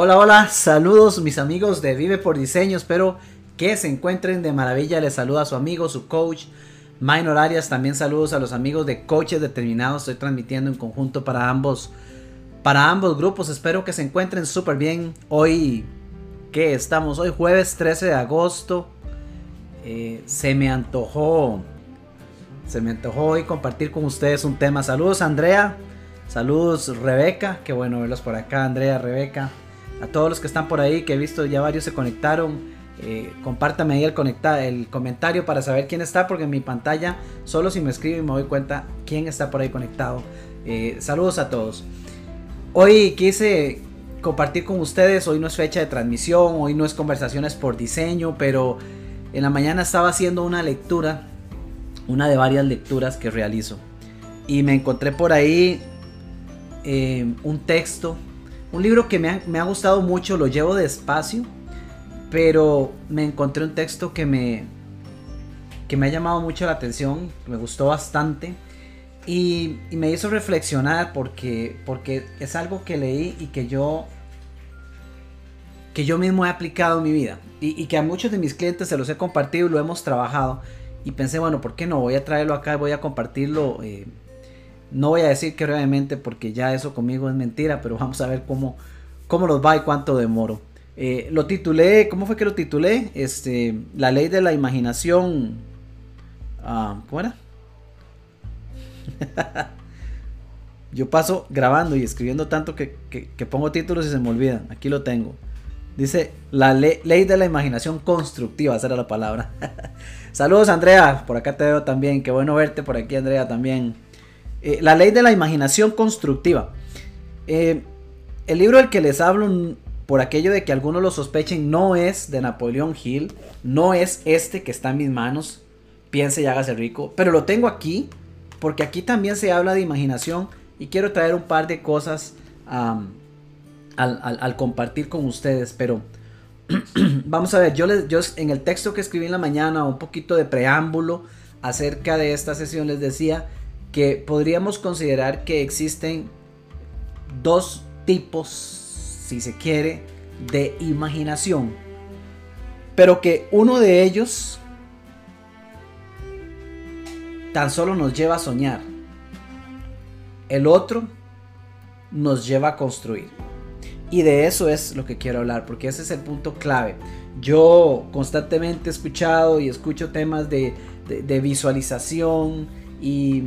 Hola, hola, saludos mis amigos de Vive por Diseño, espero que se encuentren de maravilla. Les saluda a su amigo, su coach, Minor Arias. También saludos a los amigos de Coaches Determinados. Estoy transmitiendo en conjunto para ambos, para ambos grupos. Espero que se encuentren súper bien. Hoy, ¿qué estamos? Hoy jueves 13 de agosto. Eh, se me antojó, se me antojó hoy compartir con ustedes un tema. Saludos Andrea, saludos Rebeca, qué bueno verlos por acá, Andrea, Rebeca a todos los que están por ahí, que he visto ya varios se conectaron. Eh, compártame ahí el, el comentario para saber quién está, porque en mi pantalla solo si me escriben me doy cuenta quién está por ahí conectado. Eh, saludos a todos. Hoy quise compartir con ustedes, hoy no es fecha de transmisión, hoy no es conversaciones por diseño, pero en la mañana estaba haciendo una lectura, una de varias lecturas que realizo. Y me encontré por ahí eh, un texto un libro que me ha, gustado mucho, lo llevo despacio, pero me encontré un texto que me, que me ha llamado mucho la atención, me gustó bastante y, me hizo reflexionar porque, porque es algo que leí y que yo, que yo mismo he aplicado en mi vida y, que a muchos de mis clientes se los he compartido y lo hemos trabajado y pensé, bueno, ¿por qué no? Voy a traerlo acá y voy a compartirlo. Eh, no voy a decir que brevemente porque ya eso conmigo es mentira, pero vamos a ver cómo, cómo nos va y cuánto demoro. Eh, lo titulé, ¿cómo fue que lo titulé? Este, la ley de la imaginación. Ah, ¿Cómo era? Yo paso grabando y escribiendo tanto que, pongo títulos y se me olvidan. Aquí lo tengo. Dice la ley de la imaginación constructiva, esa era la palabra. Saludos Andrea, por acá te veo también. Qué bueno verte por aquí Andrea también. Eh, la ley de la imaginación constructiva. Eh, el libro del que les hablo, por aquello de que algunos lo sospechen, no es de Napoleón Hill, no es este que está en mis manos, piense y hágase rico, pero lo tengo aquí, porque aquí también se habla de imaginación y quiero traer un par de cosas al, compartir con ustedes, pero vamos a ver, yo, les, yo en el texto que escribí en la mañana, un poquito de preámbulo acerca de esta sesión, les decía que podríamos considerar que existen dos tipos, si se quiere, de imaginación. Pero que uno de ellos tan solo nos lleva a soñar. El otro nos lleva a construir. Y de eso es lo que quiero hablar, porque ese es el punto clave. Yo constantemente he escuchado y escucho temas de, de visualización y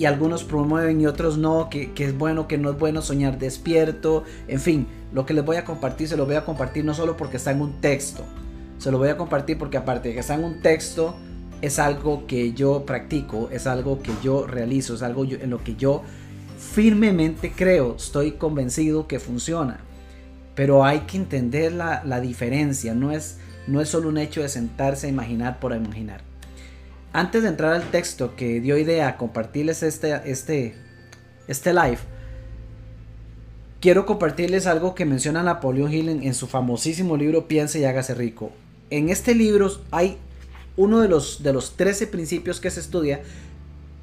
y algunos promueven y otros no, que, es bueno, que no es bueno soñar despierto, en fin, lo que les voy a compartir se lo voy a compartir no solo porque está en un texto, se lo voy a compartir porque aparte de que está en un texto, es algo que yo practico, es algo que yo realizo, es algo en lo que yo firmemente creo, estoy convencido que funciona. Pero hay que entender la, la diferencia, no es, no es solo un hecho de sentarse a imaginar por imaginar. Antes de entrar al texto que dio idea a compartirles este, este, este live, quiero compartirles algo que menciona Napoleón Hill en, su famosísimo libro Piense y hágase rico. En este libro hay uno de los, de los 13 principios que se estudia,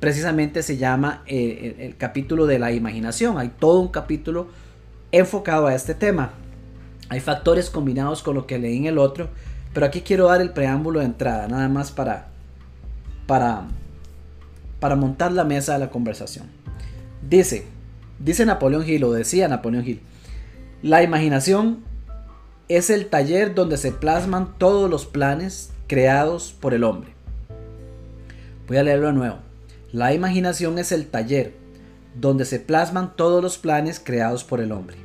precisamente se llama eh, el, el capítulo de la imaginación. Hay todo un capítulo enfocado a este tema. Hay factores combinados con lo que leí en el otro, pero aquí quiero dar el preámbulo de entrada, nada más para, para, para montar la mesa de la conversación. Dice, dice Napoleón Hill, o decía Napoleón Hill, la imaginación es el taller donde se plasman todos los planes creados por el hombre. Voy a leerlo de nuevo. La imaginación es el taller donde se plasman todos los planes creados por el hombre.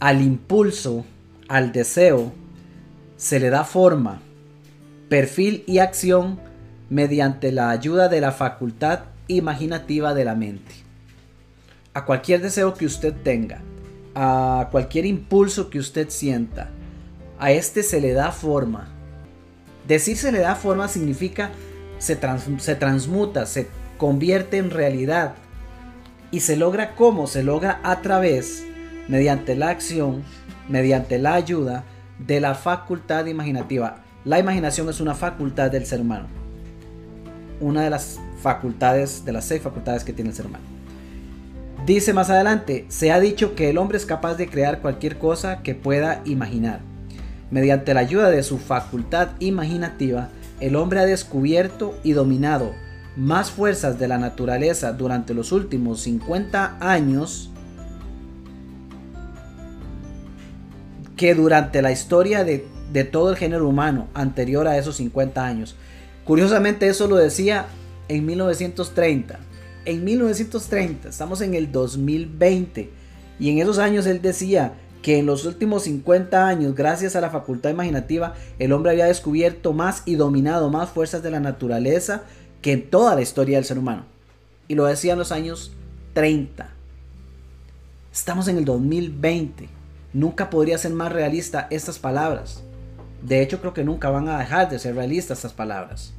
Al impulso, al deseo, se le da forma, perfil y acción mediante la ayuda de la facultad imaginativa de la mente. A cualquier deseo que usted tenga, a cualquier impulso que usted sienta, a este se le da forma. Decir se le da forma significa se, se transmuta, se convierte en realidad. Y se logra cómo? Se logra a través, mediante la acción, mediante la ayuda de la facultad imaginativa. La imaginación es una facultad del ser humano una de las facultades, de las seis facultades que tiene el ser humano. Dice más adelante, se ha dicho que el hombre es capaz de crear cualquier cosa que pueda imaginar. Mediante la ayuda de su facultad imaginativa, el hombre ha descubierto y dominado más fuerzas de la naturaleza durante los últimos 50 años que durante la historia de, de, todo el género humano anterior a esos 50 años. Curiosamente eso lo decía en 1930 en 1930, estamos en el 2020, y en esos años él decía que en los últimos 50 años, gracias a la facultad imaginativa, el hombre había descubierto más y dominado más fuerzas de la naturaleza que en toda la historia del ser humano. Y lo decía en los años 30. Estamos en el 2020. Nunca podría ser más realista estas palabras. De hecho, creo que nunca van a dejar de ser realistas estas palabras.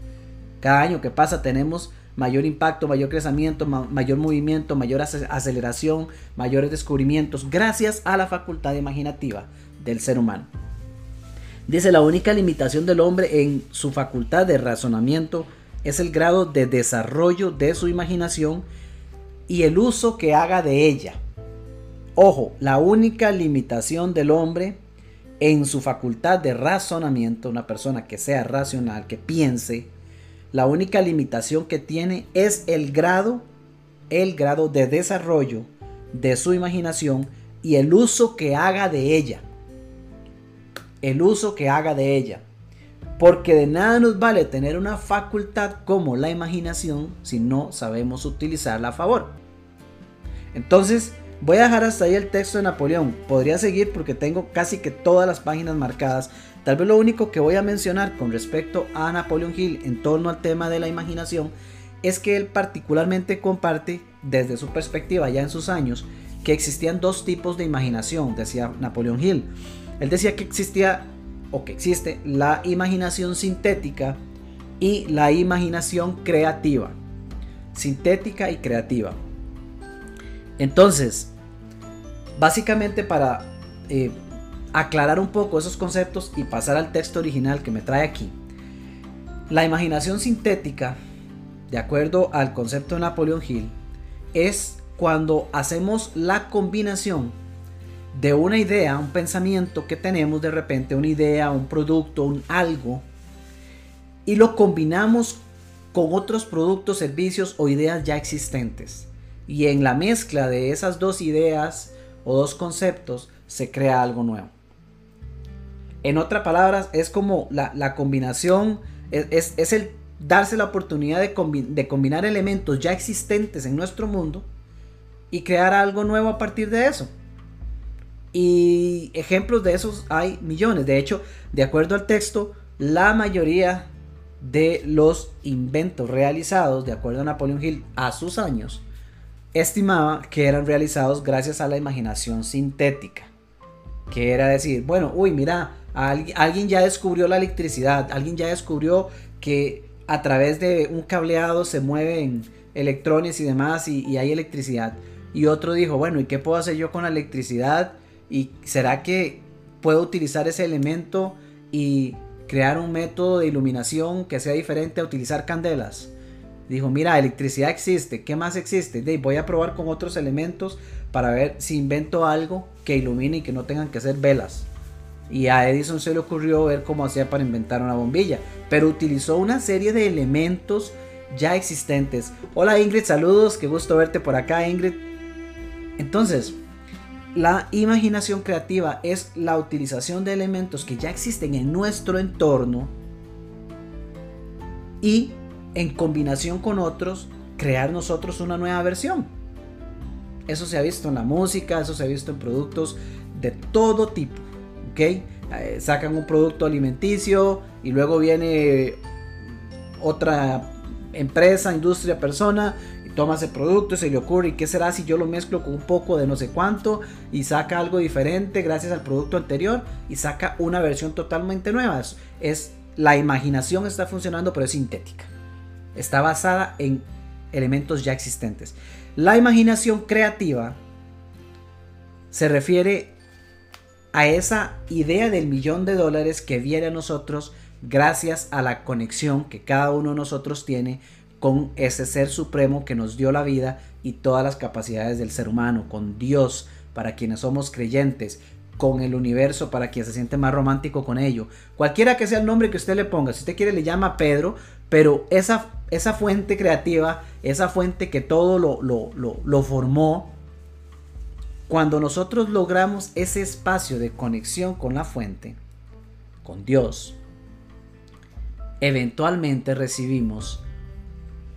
Cada año que pasa tenemos mayor impacto, mayor crecimiento, mayor movimiento, mayor aceleración, mayores descubrimientos, gracias a la facultad imaginativa del ser humano. Dice, la única limitación del hombre en su facultad de razonamiento es el grado de desarrollo de su imaginación y el uso que haga de ella. Ojo, la única limitación del hombre en su facultad de razonamiento, una persona que sea racional, que piense, la única limitación que tiene es el grado, el grado de desarrollo de su imaginación y el uso que haga de ella. El uso que haga de ella. Porque de nada nos vale tener una facultad como la imaginación si no sabemos utilizarla a favor. Entonces, voy a dejar hasta ahí el texto de Napoleón. Podría seguir porque tengo casi que todas las páginas marcadas, Tal vez lo único que voy a mencionar con respecto a Napoleon Hill en torno al tema de la imaginación es que él particularmente comparte desde su perspectiva ya en sus años que existían dos tipos de imaginación, decía Napoleon Hill. Él decía que existía o que existe la imaginación sintética y la imaginación creativa. Sintética y creativa. Entonces, básicamente para eh, aclarar un poco esos conceptos y pasar al texto original que me trae aquí. La imaginación sintética, de acuerdo al concepto de Napoleon Hill, es cuando hacemos la combinación de una idea, un pensamiento que tenemos de repente, una idea, un producto, un algo, y lo combinamos con otros productos, servicios o ideas ya existentes. Y en la mezcla de esas dos ideas o dos conceptos se crea algo nuevo. En otras palabras, es como la, combinación, es, el darse la oportunidad de, de combinar elementos ya existentes en nuestro mundo y crear algo nuevo a partir de eso. Y ejemplos de esos hay millones. De hecho, de acuerdo al texto, la mayoría de los inventos realizados, de acuerdo a Napoleon Hill, a sus años, estimaba que eran realizados gracias a la imaginación sintética. Que era decir, bueno, uy, mira, alguien ya descubrió la electricidad, alguien ya descubrió que a través de un cableado se mueven electrones y demás y, hay electricidad. Y otro dijo, bueno, ¿y qué puedo hacer yo con la electricidad? ¿Y será que puedo utilizar ese elemento y crear un método de iluminación que sea diferente a utilizar candelas? Dijo, mira, electricidad existe, ¿qué más existe? De, voy a probar con otros elementos para ver si invento algo que ilumine y que no tengan que ser velas. Y a Edison se le ocurrió ver cómo hacía para inventar una bombilla, pero utilizó una serie de elementos ya existentes. Hola Ingrid, saludos, qué gusto verte por acá Ingrid. Entonces, la imaginación creativa es la utilización de elementos que ya existen en nuestro entorno y en combinación con otros crear nosotros una nueva versión. Eso se ha visto en la música, eso se ha visto en productos de todo tipo. ¿ok? Eh, sacan un producto alimenticio y luego viene otra empresa, industria, persona y toma ese producto y se le ocurre, ¿y qué será si yo lo mezclo con un poco de no sé cuánto y saca algo diferente gracias al producto anterior y saca una versión totalmente nueva? es la imaginación está funcionando, pero es sintética. Está basada en elementos ya existentes. La imaginación creativa se refiere a esa idea del millón de dólares que viene a nosotros gracias a la conexión que cada uno de nosotros tiene con ese ser supremo que nos dio la vida y todas las capacidades del ser humano, con Dios para quienes somos creyentes, con el universo para quien se siente más romántico con ello. Cualquiera que sea el nombre que usted le ponga, si usted quiere le llama Pedro, pero esa, esa fuente creativa, esa fuente que todo lo, lo, lo formó, cuando nosotros logramos ese espacio de conexión con la fuente, con Dios, eventualmente recibimos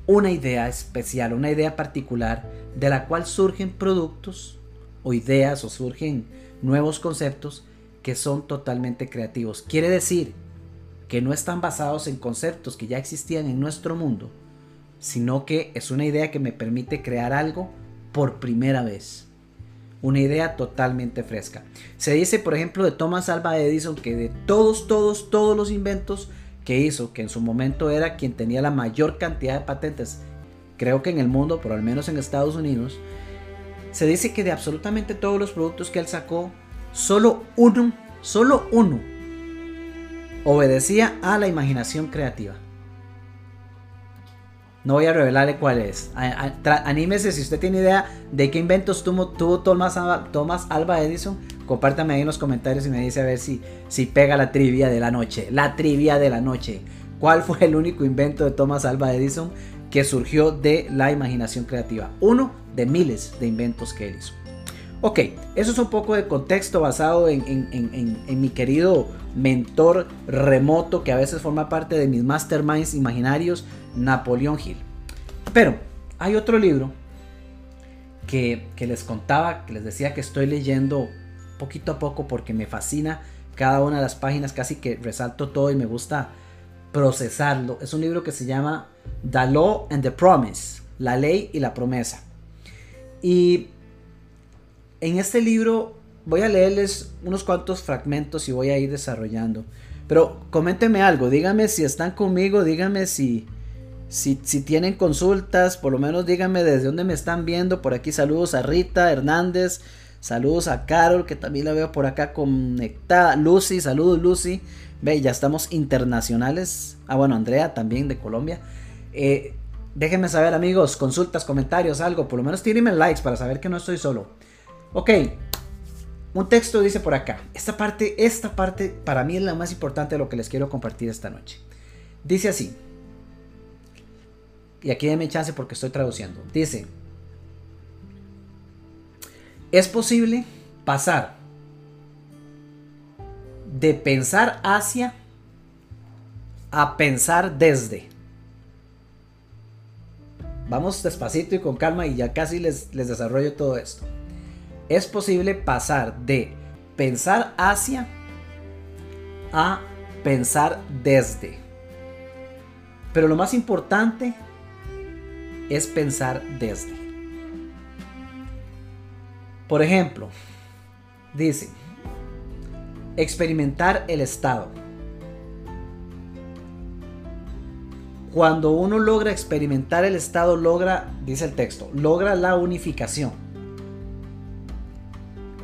una idea especial, una idea particular de la cual surgen productos o ideas o surgen nuevos conceptos que son totalmente creativos. Quiere decir que no están basados en conceptos que ya existían en nuestro mundo, sino que es una idea que me permite crear algo por primera vez. Una idea totalmente fresca. Se dice, por ejemplo, de Thomas Alva Edison que de todos, todos, todos los inventos que hizo, que en su momento era quien tenía la mayor cantidad de patentes, creo que en el mundo, pero al menos en Estados Unidos, se dice que de absolutamente todos los productos que él sacó, solo uno, solo uno, obedecía a la imaginación creativa. No voy a revelarle cuál es. Anímese si usted tiene idea de qué inventos tuvo, Thomas, Thomas Alba Edison. Compártame ahí en los comentarios y me dice a ver si, si pega la trivia de la noche. La trivia de la noche. ¿Cuál fue el único invento de Thomas Alba Edison que surgió de la imaginación creativa? Uno de miles de inventos que él hizo. Ok, eso es un poco de contexto basado en, mi querido mentor remoto que a veces forma parte de mis masterminds imaginarios, Napoleón Hill. Pero hay otro libro que les contaba, que les decía que estoy leyendo poquito a poco porque me fascina cada una de las páginas, casi que resalto todo y me gusta procesarlo. Es un libro que se llama The Law and the Promise, la ley y la promesa. Y en este libro voy a leerles unos cuantos fragmentos y voy a ir desarrollando. Pero coméntenme algo, díganme si están conmigo, díganme si, si, tienen consultas, por lo menos díganme desde dónde me están viendo. Por aquí saludos a Rita Hernández, saludos a Carol, que también la veo por acá conectada. Lucy, saludos Lucy. Ve, ya estamos internacionales. Ah, bueno, Andrea también de Colombia. Eh, déjenme saber amigos, consultas, comentarios, algo. Por lo menos tírenme likes para saber que no estoy solo. Ok, un texto dice por acá. Esta parte, esta parte para mí es la más importante de lo que les quiero compartir esta noche. Dice así. Y aquí denme chance porque estoy traduciendo. Dice. Es posible pasar de pensar hacia a pensar desde. Vamos despacito y con calma y ya casi les, les desarrollo todo esto es posible pasar de pensar hacia a pensar desde. Pero lo más importante es pensar desde. Por ejemplo, dice, experimentar el estado. Cuando uno logra experimentar el estado, logra, dice el texto, logra la unificación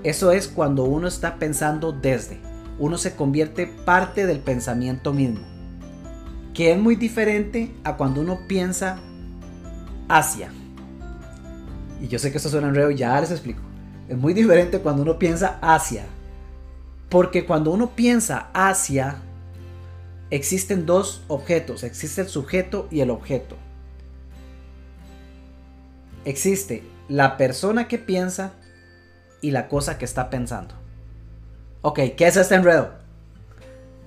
eso es cuando uno está pensando desde. Uno se convierte parte del pensamiento mismo. Que es muy diferente a cuando uno piensa hacia. Y yo sé que esto suena enredo, ya les explico. Es muy diferente cuando uno piensa hacia. Porque cuando uno piensa hacia, existen dos objetos. Existe el sujeto y el objeto. Existe la persona que piensa y la cosa que está pensando. Ok, ¿qué es este enredo?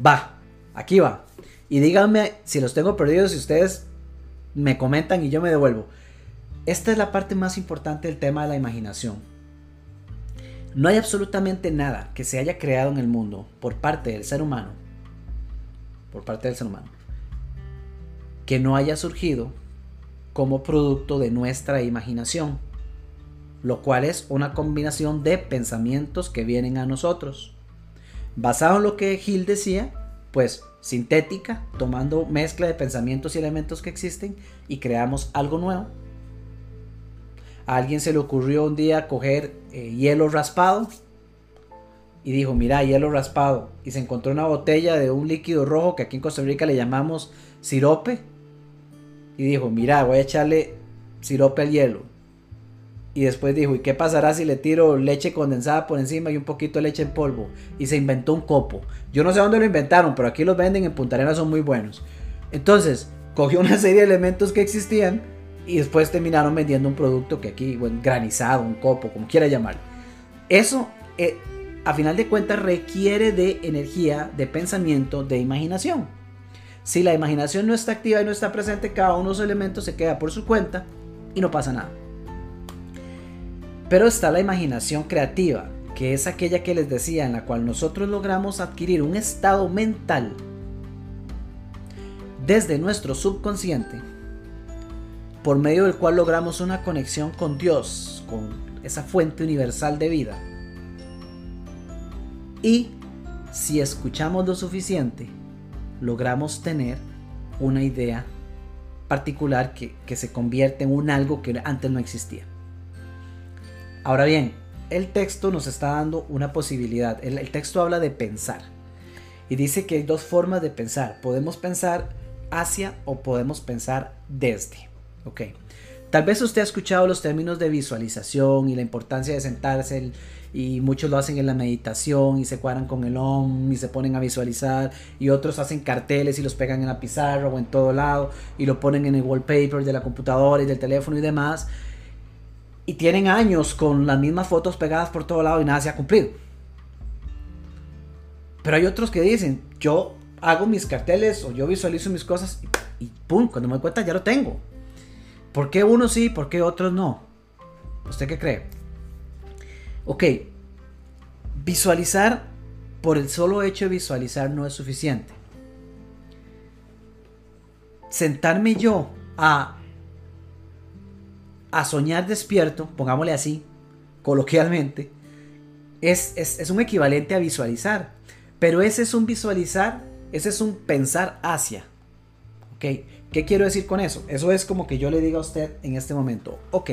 Va, aquí va. Y díganme si los tengo perdidos, si ustedes me comentan y yo me devuelvo. Esta es la parte más importante del tema de la imaginación. No hay absolutamente nada que se haya creado en el mundo por parte del ser humano, por parte del ser humano, que no haya surgido como producto de nuestra imaginación lo cual es una combinación de pensamientos que vienen a nosotros. Basado en lo que Gil decía, pues sintética, tomando mezcla de pensamientos y elementos que existen y creamos algo nuevo. A alguien se le ocurrió un día coger eh, hielo raspado y dijo, mira, hielo raspado. Y se encontró una botella de un líquido rojo que aquí en Costa Rica le llamamos sirope. y dijo, mira, voy a echarle sirope al hielo. Y después dijo, ¿y qué pasará si le tiro leche condensada por encima y un poquito de leche en polvo? Y se inventó un copo. Yo no sé dónde lo inventaron, pero aquí los venden en Punta Arenas, son muy buenos. Entonces, cogió una serie de elementos que existían y después terminaron vendiendo un producto que aquí, bueno, granizado, un copo, como quiera llamarlo. Eso, eh, a final de cuentas, requiere de energía, de pensamiento, de imaginación. Si la imaginación no está activa y no está presente, cada uno de los elementos se queda por su cuenta y no pasa nada. Pero está la imaginación creativa, que es aquella que les decía, en la cual nosotros logramos adquirir un estado mental desde nuestro subconsciente, por medio del cual logramos una conexión con Dios, con esa fuente universal de vida. Y si escuchamos lo suficiente, logramos tener una idea particular que, se convierte en un algo que antes no existía. Ahora bien, el texto nos está dando una posibilidad. El, texto habla de pensar. Y dice que hay dos formas de pensar. Podemos pensar hacia o podemos pensar desde. Ok. Tal vez usted ha escuchado los términos de visualización y la importancia de sentarse y muchos lo hacen en la meditación y se cuadran con el OM y se ponen a visualizar y otros hacen carteles y los pegan en la pizarra o en todo lado y lo ponen en el wallpaper de la computadora y del teléfono y demás y tienen años con las mismas fotos pegadas por todo lado y nada se ha cumplido. Pero hay otros que dicen, yo hago mis carteles o yo visualizo mis cosas y, pum, cuando me doy cuenta ya lo tengo. ¿Por qué unos sí, por qué otros no? ¿Usted qué cree? Ok, visualizar por el solo hecho de visualizar no es suficiente. Sentarme yo a, a soñar despierto, pongámosle así, coloquialmente, es, es un equivalente a visualizar. Pero ese es un visualizar, ese es un pensar hacia. ¿Ok? ¿Qué quiero decir con eso? Eso es como que yo le diga a usted en este momento, ok,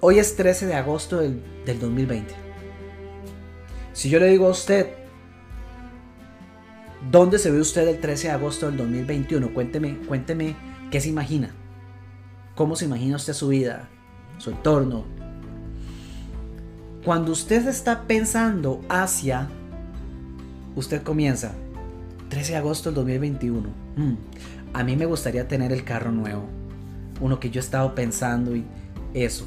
hoy es 13 de agosto del, 2020. Si yo le digo a usted, ¿dónde se ve usted el 13 de agosto del 2021? Cuénteme, cuénteme qué se imagina. ¿Cómo se imagina usted su vida, su entorno? Cuando usted está pensando hacia, usted comienza, 13 de agosto del 2021. Mm, a mí me gustaría tener el carro nuevo. Uno que yo he estado pensando y eso.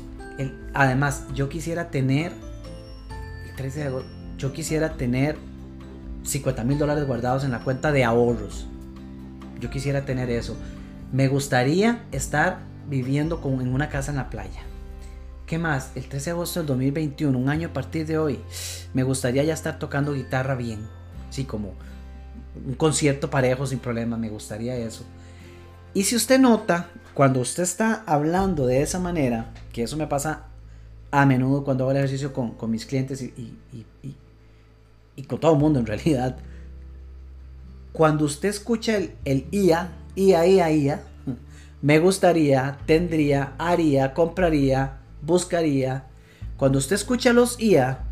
además, yo quisiera tener. El 13 de agosto. Yo quisiera tener 50 mil dólares guardados en la cuenta de ahorros. Yo quisiera tener eso. Me gustaría estar viviendo con, en una casa en la playa. ¿Qué más? El 13 de agosto del 2021, un año a partir de hoy, me gustaría ya estar tocando guitarra bien. Sí, como un concierto parejo sin problema, me gustaría eso. Y si usted nota, cuando usted está hablando de esa manera, que eso me pasa a menudo cuando hago el ejercicio con, mis clientes y, y, con todo el mundo en realidad, cuando usted escucha el, el IA, IA, IA, IA, me gustaría, tendría, haría, compraría, buscaría, cuando usted escucha los IA,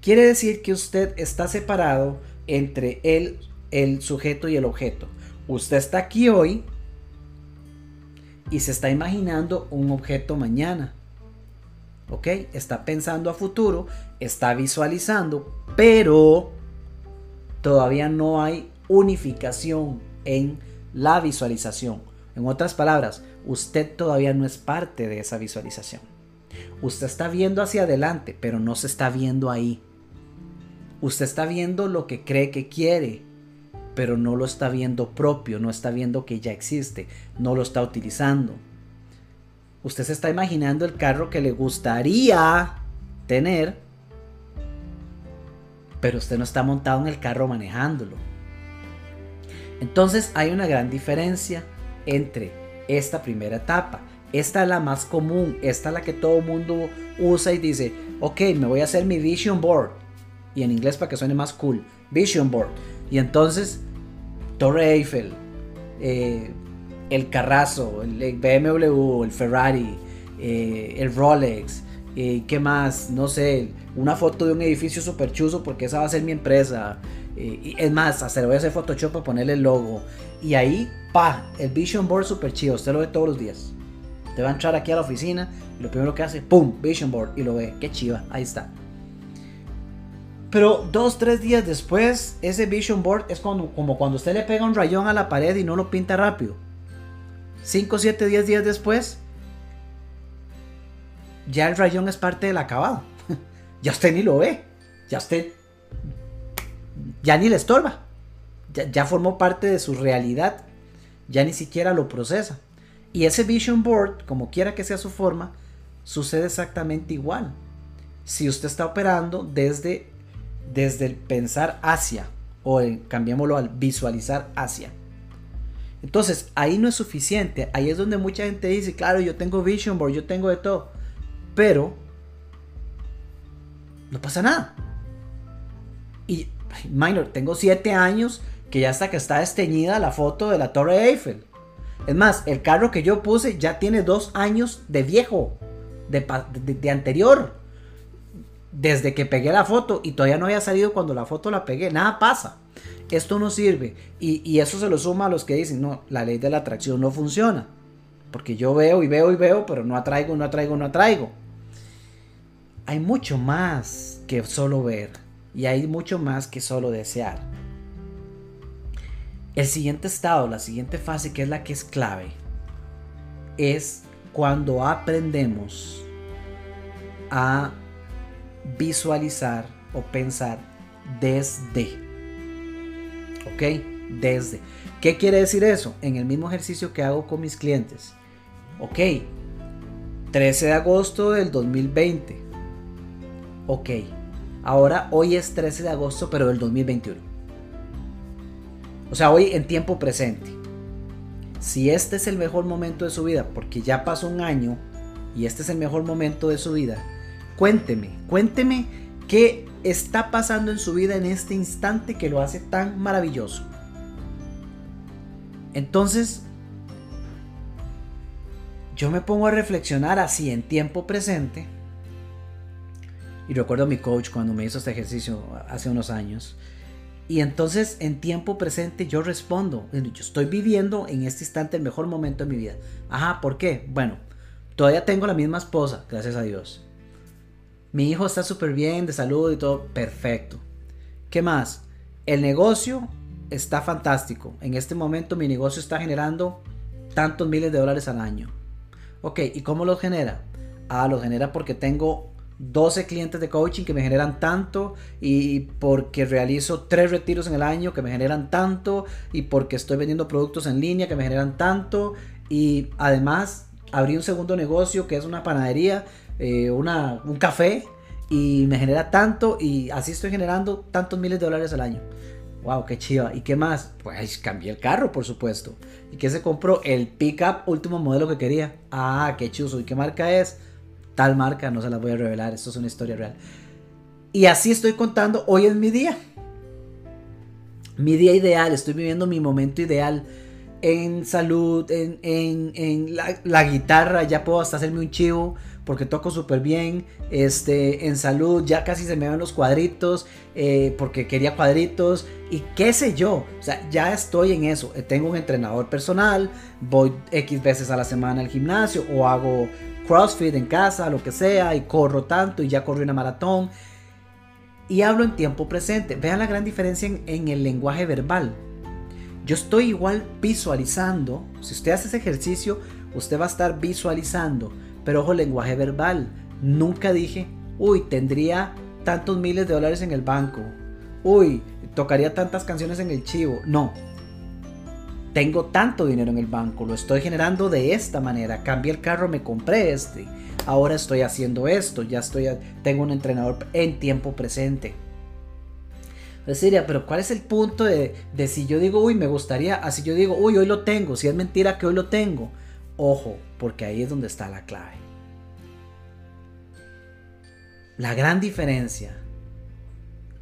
quiere decir que usted está separado entre él el sujeto y el objeto. Usted está aquí hoy y se está imaginando un objeto mañana. ¿Ok? Está pensando a futuro, está visualizando, pero todavía no hay unificación en la visualización. En otras palabras, usted todavía no es parte de esa visualización. Usted está viendo hacia adelante, pero no se está viendo ahí. Usted está viendo lo que cree que quiere, pero no lo está viendo propio, no está viendo que ya existe, no lo está utilizando. Usted se está imaginando el carro que le gustaría tener, pero usted no está montado en el carro manejándolo. Entonces hay una gran diferencia entre esta primera etapa. Esta es la más común, esta es la que todo mundo usa y dice, ok, me voy a hacer mi vision board. Y en inglés para que suene más cool, vision board. Y entonces Torre Eiffel, eh, el Carrazo, el BMW, el Ferrari, eh, el Rolex, eh, ¿qué más? No sé, una foto de un edificio super chuzo porque esa va a ser mi empresa. Eh, y es más, hasta le voy a hacer Photoshop para ponerle el logo. Y ahí, pa, el Vision Board super chido. Usted lo ve todos los días. Te va a entrar aquí a la oficina y lo primero que hace, ¡pum! Vision Board y lo ve. ¡Qué chiva! Ahí está. Pero dos, tres días después, ese Vision Board es como cuando usted le pega un rayón a la pared y no lo pinta rápido. 5, 7, 10 días después, ya el rayón es parte del acabado. ya usted ni lo ve. Ya usted ya ni le estorba. Ya, formó parte de su realidad. Ya ni siquiera lo procesa. Y ese Vision Board, como quiera que sea su forma, sucede exactamente igual. Si usted está operando desde, desde el pensar hacia, o cambiémoslo al visualizar hacia. Entonces, ahí no es suficiente. Ahí es donde mucha gente dice, claro, yo tengo Vision Board, yo tengo de todo. Pero no pasa nada. Y, minor, tengo 7 años que ya hasta que está esteñida la foto de la Torre Eiffel. Es más, el carro que yo puse ya tiene 2 años de viejo, de, anterior. Desde que pegué la foto y todavía no había salido cuando la foto la pegué. Nada pasa. Esto no sirve. Y, y eso se lo suma a los que dicen, no, la ley de la atracción no funciona. Porque yo veo y veo y veo, pero no atraigo, no atraigo, no atraigo hay mucho más que solo ver y hay mucho más que solo desear. El siguiente estado, la siguiente fase que es la que es clave, es cuando aprendemos a visualizar o pensar desde. ¿Ok? Desde. ¿Qué quiere decir eso? En el mismo ejercicio que hago con mis clientes. Ok, 13 de agosto del 2020 ok, ahora hoy es 13 de agosto, pero del 2021. O sea, hoy en tiempo presente. Si este es el mejor momento de su vida, porque ya pasó un año y este es el mejor momento de su vida, cuénteme, cuénteme qué está pasando en su vida en este instante que lo hace tan maravilloso. Entonces, yo me pongo a reflexionar así en tiempo presente y recuerdo a mi coach cuando me hizo este ejercicio hace unos años. Y entonces en tiempo presente yo respondo, yo estoy viviendo en este instante el mejor momento de mi vida. Ajá, ¿por qué? Bueno, todavía tengo la misma esposa, gracias a Dios. Mi hijo está súper bien, de salud y todo, perfecto. ¿Qué más? El negocio está fantástico. En este momento mi negocio está generando tantos miles de dólares al año. Ok, ¿y cómo lo genera? Ah, lo genera porque tengo 12 clientes de coaching que me generan tanto y porque realizo 3 retiros en el año que me generan tanto y porque estoy vendiendo productos en línea que me generan tanto y además abrí un segundo negocio que es una panadería, eh, una, un café y me genera tanto y así estoy generando tantos miles de dólares al año. Wow, qué chiva. ¿Y qué más? Pues cambié el carro, por supuesto. ¿Y qué se compró? El pickup último modelo que quería. Ah, qué chuzo. ¿Y qué marca es? Tal marca, no se la voy a revelar, esto es una historia real. Y así estoy contando, hoy es mi día. Mi día ideal, estoy viviendo mi momento ideal en salud, en, la, guitarra, ya puedo hasta hacerme un chivo porque toco súper bien, este, en salud ya casi se me ven los cuadritos, eh, porque quería cuadritos y qué sé yo, o sea, ya estoy en eso, tengo un entrenador personal, voy X veces a la semana al gimnasio o hago CrossFit en casa, lo que sea, y corro tanto y ya corrí una maratón. Y hablo en tiempo presente. Vean la gran diferencia en, el lenguaje verbal. Yo estoy igual visualizando. Si usted hace ese ejercicio, usted va a estar visualizando. Pero ojo, lenguaje verbal. Nunca dije, uy, tendría tantos miles de dólares en el banco. Uy, tocaría tantas canciones en el chivo. No, tengo tanto dinero en el banco, lo estoy generando de esta manera, cambié el carro, me compré este, ahora estoy haciendo esto, ya estoy, tengo un entrenador en tiempo presente. Decía, pero ¿cuál es el punto de, de si yo digo, uy, me gustaría, así yo digo, uy, hoy lo tengo, si es mentira que hoy lo tengo? Ojo, porque ahí es donde está la clave. La gran diferencia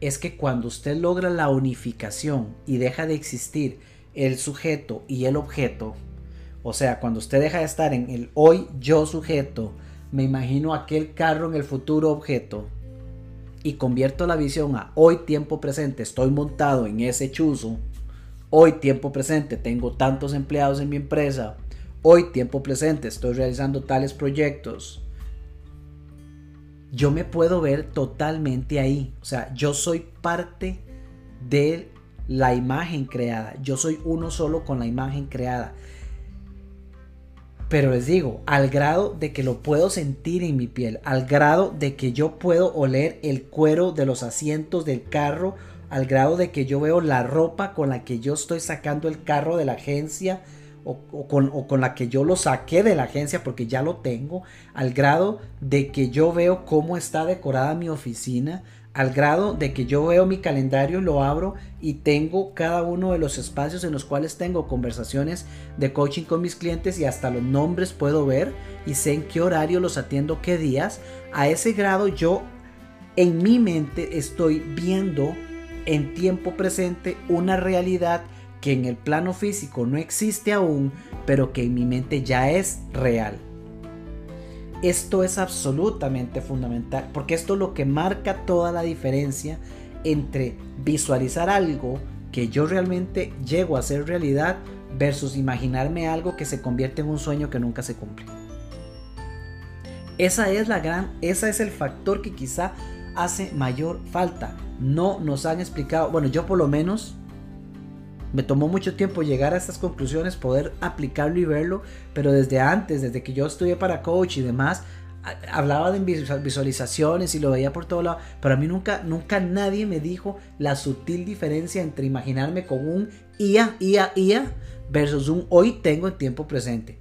es que cuando usted logra la unificación y deja de existir el sujeto y el objeto, o sea, cuando usted deja de estar en el hoy yo sujeto, me imagino aquel carro en el futuro objeto, y convierto la visión a hoy tiempo presente, estoy montado en ese chuzo, hoy tiempo presente, tengo tantos empleados en mi empresa, hoy tiempo presente, estoy realizando tales proyectos, yo me puedo ver totalmente ahí. O sea, yo soy parte de la imagen creada. Yo soy uno solo con la imagen creada. Pero les digo, al grado de que lo puedo sentir en mi piel, al grado de que yo puedo oler el cuero de los asientos del carro, al grado de que yo veo la ropa con la que yo estoy sacando el carro de la agencia o, con, o, con, la que yo lo saqué de la agencia porque ya lo tengo, al grado de que yo veo cómo está decorada mi oficina, al grado de que yo veo mi calendario, lo abro y tengo cada uno de los espacios en los cuales tengo conversaciones de coaching con mis clientes y hasta los nombres puedo ver y sé en qué horario los atiendo, qué días. A ese grado yo en mi mente estoy viendo en tiempo presente una realidad que en el plano físico no existe aún, pero que en mi mente ya es real. Esto es absolutamente fundamental, porque esto es lo que marca toda la diferencia entre visualizar algo que yo realmente llego a ser realidad versus imaginarme algo que se convierte en un sueño que nunca se cumple. Esa es la gran, esa es el factor que quizá hace mayor falta. No nos han explicado, bueno, yo por lo menos me tomó mucho tiempo llegar a estas conclusiones, poder aplicarlo y verlo, pero desde antes, desde que yo estudié para coach y demás, hablaba de visualizaciones y lo veía por todo lado, pero a mí nunca, nunca nadie me dijo la sutil diferencia entre imaginarme con un IA, IA, IA versus un hoy tengo en tiempo presente.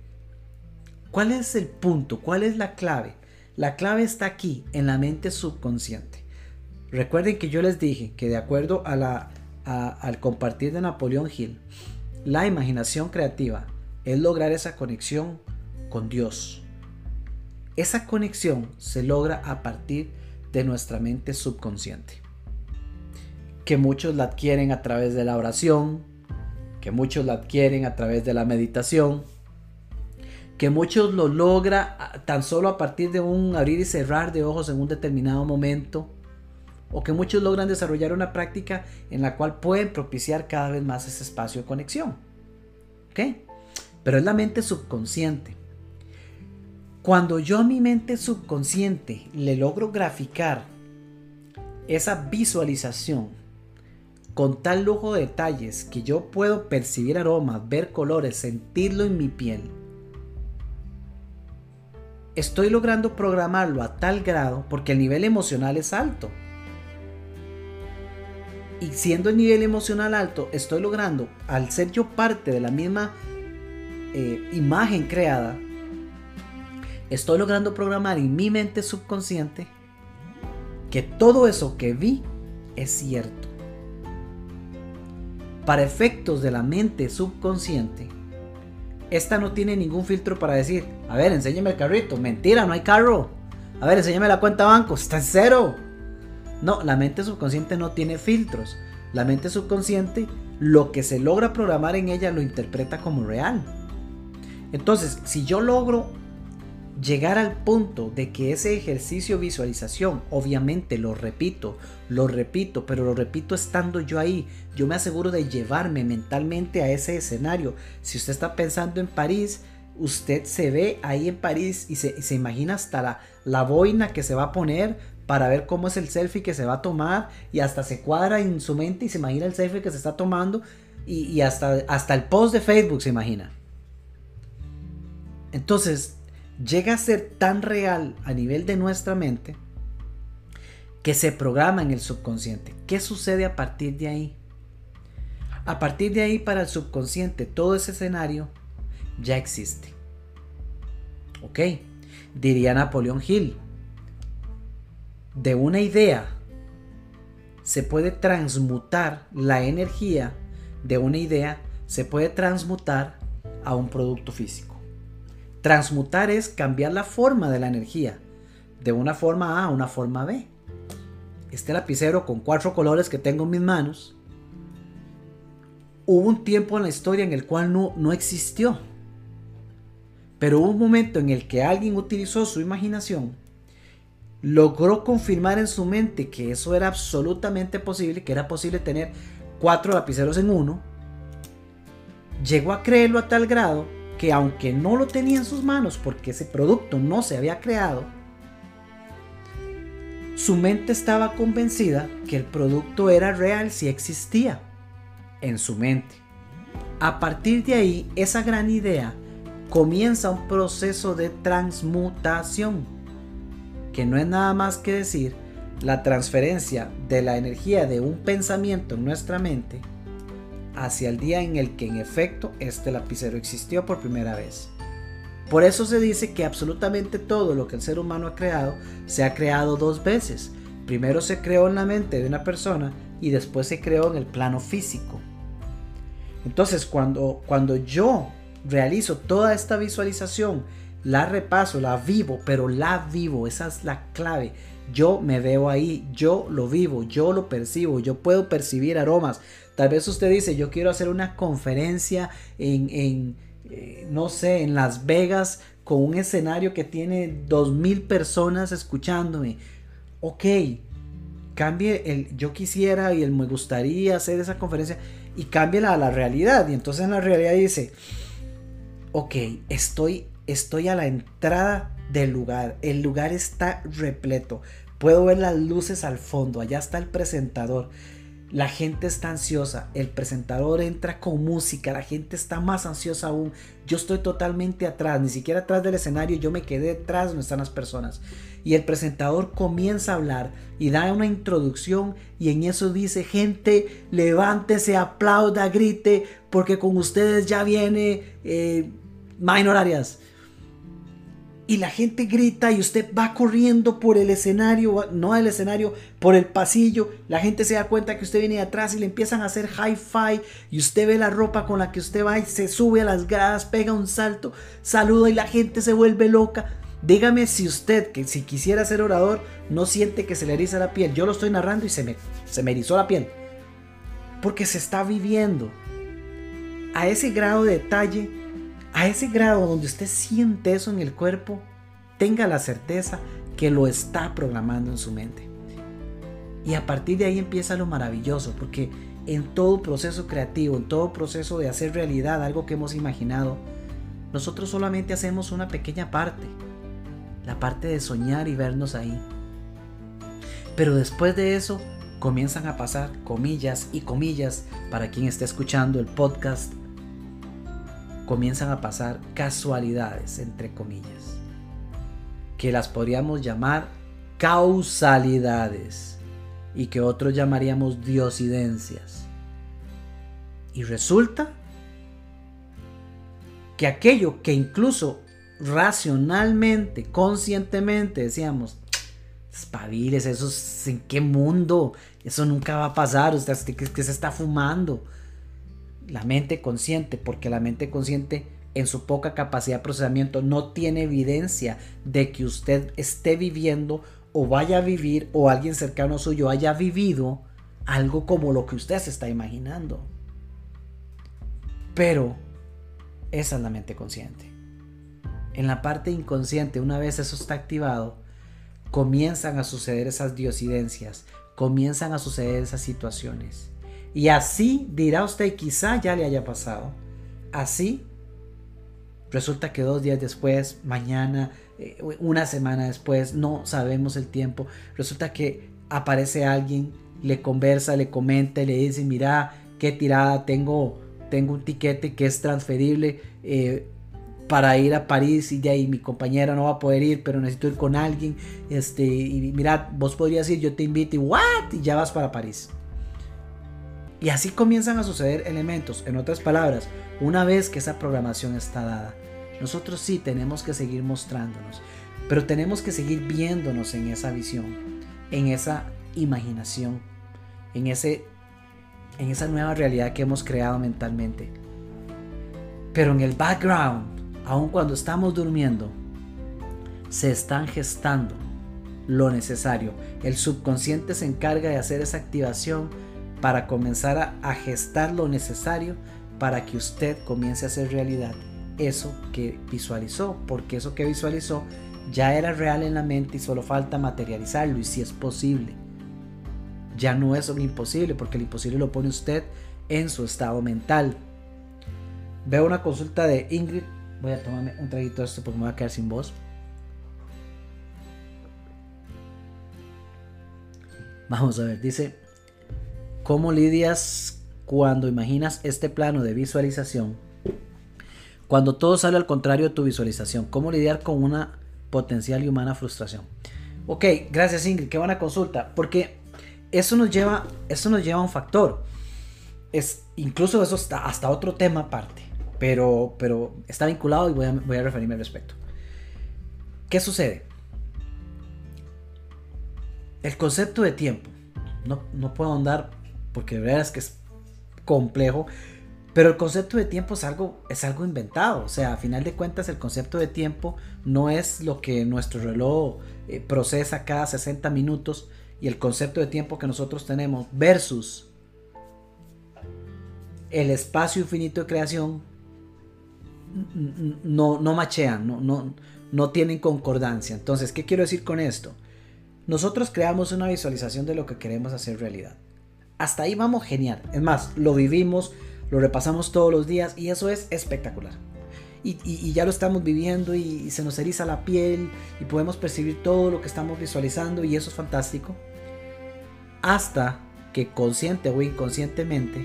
¿Cuál es el punto? ¿Cuál es la clave? La clave está aquí, en la mente subconsciente. Recuerden que yo les dije que de acuerdo a la al compartir de Napoleón Hill, la imaginación creativa es lograr esa conexión con Dios. Esa conexión se logra a partir de nuestra mente subconsciente, que muchos la adquieren a través de la oración, que muchos la adquieren a través de la meditación, que muchos lo logra tan solo a partir de un abrir y cerrar de ojos en un determinado momento, o que muchos logran desarrollar una práctica en la cual pueden propiciar cada vez más ese espacio de conexión. Pero es la mente subconsciente. Cuando yo a mi mente subconsciente le logro graficar esa visualización con tal lujo de detalles que yo puedo percibir aromas, ver colores, sentirlo en mi piel, estoy logrando programarlo a tal grado porque el nivel emocional es alto y siendo el nivel emocional alto, estoy logrando, al ser yo parte de la misma eh, imagen creada, estoy logrando programar en mi mente subconsciente que todo eso que vi es cierto. Para efectos de la mente subconsciente, esta no tiene ningún filtro para decir, a ver, enséñame el carrito. Mentira, no hay carro. A ver, enséñame la cuenta banco. Está en cero. No, la mente subconsciente no tiene filtros. La mente subconsciente, lo que se logra programar en ella lo interpreta como real. Entonces, si yo logro llegar al punto de que ese ejercicio visualización, obviamente lo repito, lo repito, pero lo repito estando yo ahí, yo me aseguro de llevarme mentalmente a ese escenario. Si usted está pensando en París, usted se ve ahí en París y se, imagina hasta la, la boina que se va a poner para ver cómo es el selfie que se va a tomar y hasta se cuadra en su mente y se imagina el selfie que se está tomando y, hasta, hasta el post de Facebook se imagina. Entonces, llega a ser tan real a nivel de nuestra mente que se programa en el subconsciente. ¿Qué sucede a partir de ahí? A partir de ahí para el subconsciente todo ese escenario ya existe. ¿Ok? Diría Napoleón Hill, de una idea se puede transmutar la energía de una idea, se puede transmutar a un producto físico. Transmutar es cambiar la forma de la energía de una forma A a una forma B. Este lapicero con cuatro colores que tengo en mis manos, hubo un tiempo en la historia en el cual no, no existió. Pero hubo un momento en el que alguien utilizó su imaginación logró confirmar en su mente que eso era absolutamente posible, que era posible tener cuatro lapiceros en uno, llegó a creerlo a tal grado que aunque no lo tenía en sus manos porque ese producto no se había creado, su mente estaba convencida que el producto era real si existía en su mente. A partir de ahí, esa gran idea comienza un proceso de transmutación, que no es nada más que decir la transferencia de la energía de un pensamiento en nuestra mente hacia el día en el que en efecto este lapicero existió por primera vez. Por eso se dice que absolutamente todo lo que el ser humano ha creado se ha creado dos veces. Primero se creó en la mente de una persona y después se creó en el plano físico. Entonces cuando, cuando yo realizo toda esta visualización, la repaso, la vivo, pero la vivo, esa es la clave. Yo me veo ahí, yo lo vivo, yo lo percibo, yo puedo percibir aromas. Tal vez usted dice, yo quiero hacer una conferencia en, en eh, no sé, en Las Vegas con un escenario que tiene dos mil personas escuchándome. Ok, cambie el yo quisiera y el me gustaría hacer esa conferencia y cambie a la realidad. Y entonces en la realidad dice, ok, estoy, estoy a la entrada del lugar. El lugar está repleto. Puedo ver las luces al fondo. Allá está el presentador. La gente está ansiosa, el presentador entra con música, la gente está más ansiosa aún. Yo estoy totalmente atrás, ni siquiera atrás del escenario, yo me quedé detrás donde están las personas. Y el presentador comienza a hablar y da una introducción y en eso dice, gente, levántese, aplauda, grite, porque con ustedes ya viene eh, Minor y la gente grita y usted va corriendo por el escenario, no el escenario, por el pasillo, la gente se da cuenta que usted viene de atrás y le empiezan a hacer hi-fi y usted ve la ropa con la que usted va y se sube a las gradas, pega un salto, saluda y la gente se vuelve loca. Dígame si usted, que si quisiera ser orador, no siente que se le eriza la piel. Yo lo estoy narrando y se me, se me erizó la piel. Porque se está viviendo a ese grado de detalle a ese grado donde usted siente eso en el cuerpo, tenga la certeza que lo está programando en su mente. Y a partir de ahí empieza lo maravilloso, porque en todo proceso creativo, en todo proceso de hacer realidad algo que hemos imaginado, nosotros solamente hacemos una pequeña parte, la parte de soñar y vernos ahí. Pero después de eso comienzan a pasar comillas y comillas para quien esté escuchando el podcast comienzan a pasar casualidades, entre comillas, que las podríamos llamar causalidades y que otros llamaríamos diosidencias. Y resulta que aquello que incluso racionalmente, conscientemente decíamos, espabiles, eso en qué mundo, eso nunca va a pasar, usted que se está fumando la mente consciente, porque la mente consciente en su poca capacidad de procesamiento no tiene evidencia de que usted esté viviendo o vaya a vivir o alguien cercano suyo haya vivido algo como lo que usted se está imaginando. Pero esa es la mente consciente. En la parte inconsciente, una vez eso está activado, comienzan a suceder esas diosidencias, comienzan a suceder esas situaciones. Y así dirá usted, quizá ya le haya pasado. Así resulta que dos días después, mañana, eh, una semana después, no sabemos el tiempo. Resulta que aparece alguien, le conversa, le comenta, le dice, mira, qué tirada, tengo, tengo un tiquete que es transferible. Eh, para ir a París y de ahí mi compañera no va a poder ir, pero necesito ir con alguien. Este, y mira, vos podrías ir, yo te invito y what? Y ya vas para París. Y así comienzan a suceder elementos. En otras palabras, una vez que esa programación está dada, nosotros sí tenemos que seguir mostrándonos, pero tenemos que seguir viéndonos en esa visión, en esa imaginación, en, ese, en esa nueva realidad que hemos creado mentalmente. Pero en el background, aun cuando estamos durmiendo, se están gestando lo necesario. El subconsciente se encarga de hacer esa activación para comenzar a, gestar lo necesario para que usted comience a hacer realidad eso que visualizó, porque eso que visualizó ya era real en la mente y solo falta materializarlo y si es posible. Ya no es un imposible porque el imposible lo pone usted en su estado mental. Veo una consulta de Ingrid. Voy a tomarme un traguito de esto porque me voy a quedar sin voz. Vamos a ver, dice, ¿cómo lidias cuando imaginas este plano de visualización? Cuando todo sale al contrario de tu visualización, ¿cómo lidiar con una potencial y humana frustración? Ok, gracias Ingrid, qué buena consulta, porque eso nos lleva, eso nos lleva a un factor. Es, incluso eso está hasta otro tema aparte, pero, pero está vinculado y voy a, voy a referirme al respecto. ¿Qué sucede? El concepto de tiempo, no, no puedo andar porque de verdad es que es complejo, pero el concepto de tiempo es algo, es algo inventado. O sea, a final de cuentas, el concepto de tiempo no es lo que nuestro reloj eh, procesa cada 60 minutos y el concepto de tiempo que nosotros tenemos versus el espacio infinito de creación no, no machean, no, no, no tienen concordancia. Entonces, ¿qué quiero decir con esto? Nosotros creamos una visualización de lo que queremos hacer realidad. Hasta ahí vamos genial. Es más, lo vivimos, lo repasamos todos los días y eso es espectacular. Y, ya lo estamos viviendo y, se nos eriza la piel y podemos percibir todo lo que estamos visualizando y eso es fantástico. Hasta que consciente o inconscientemente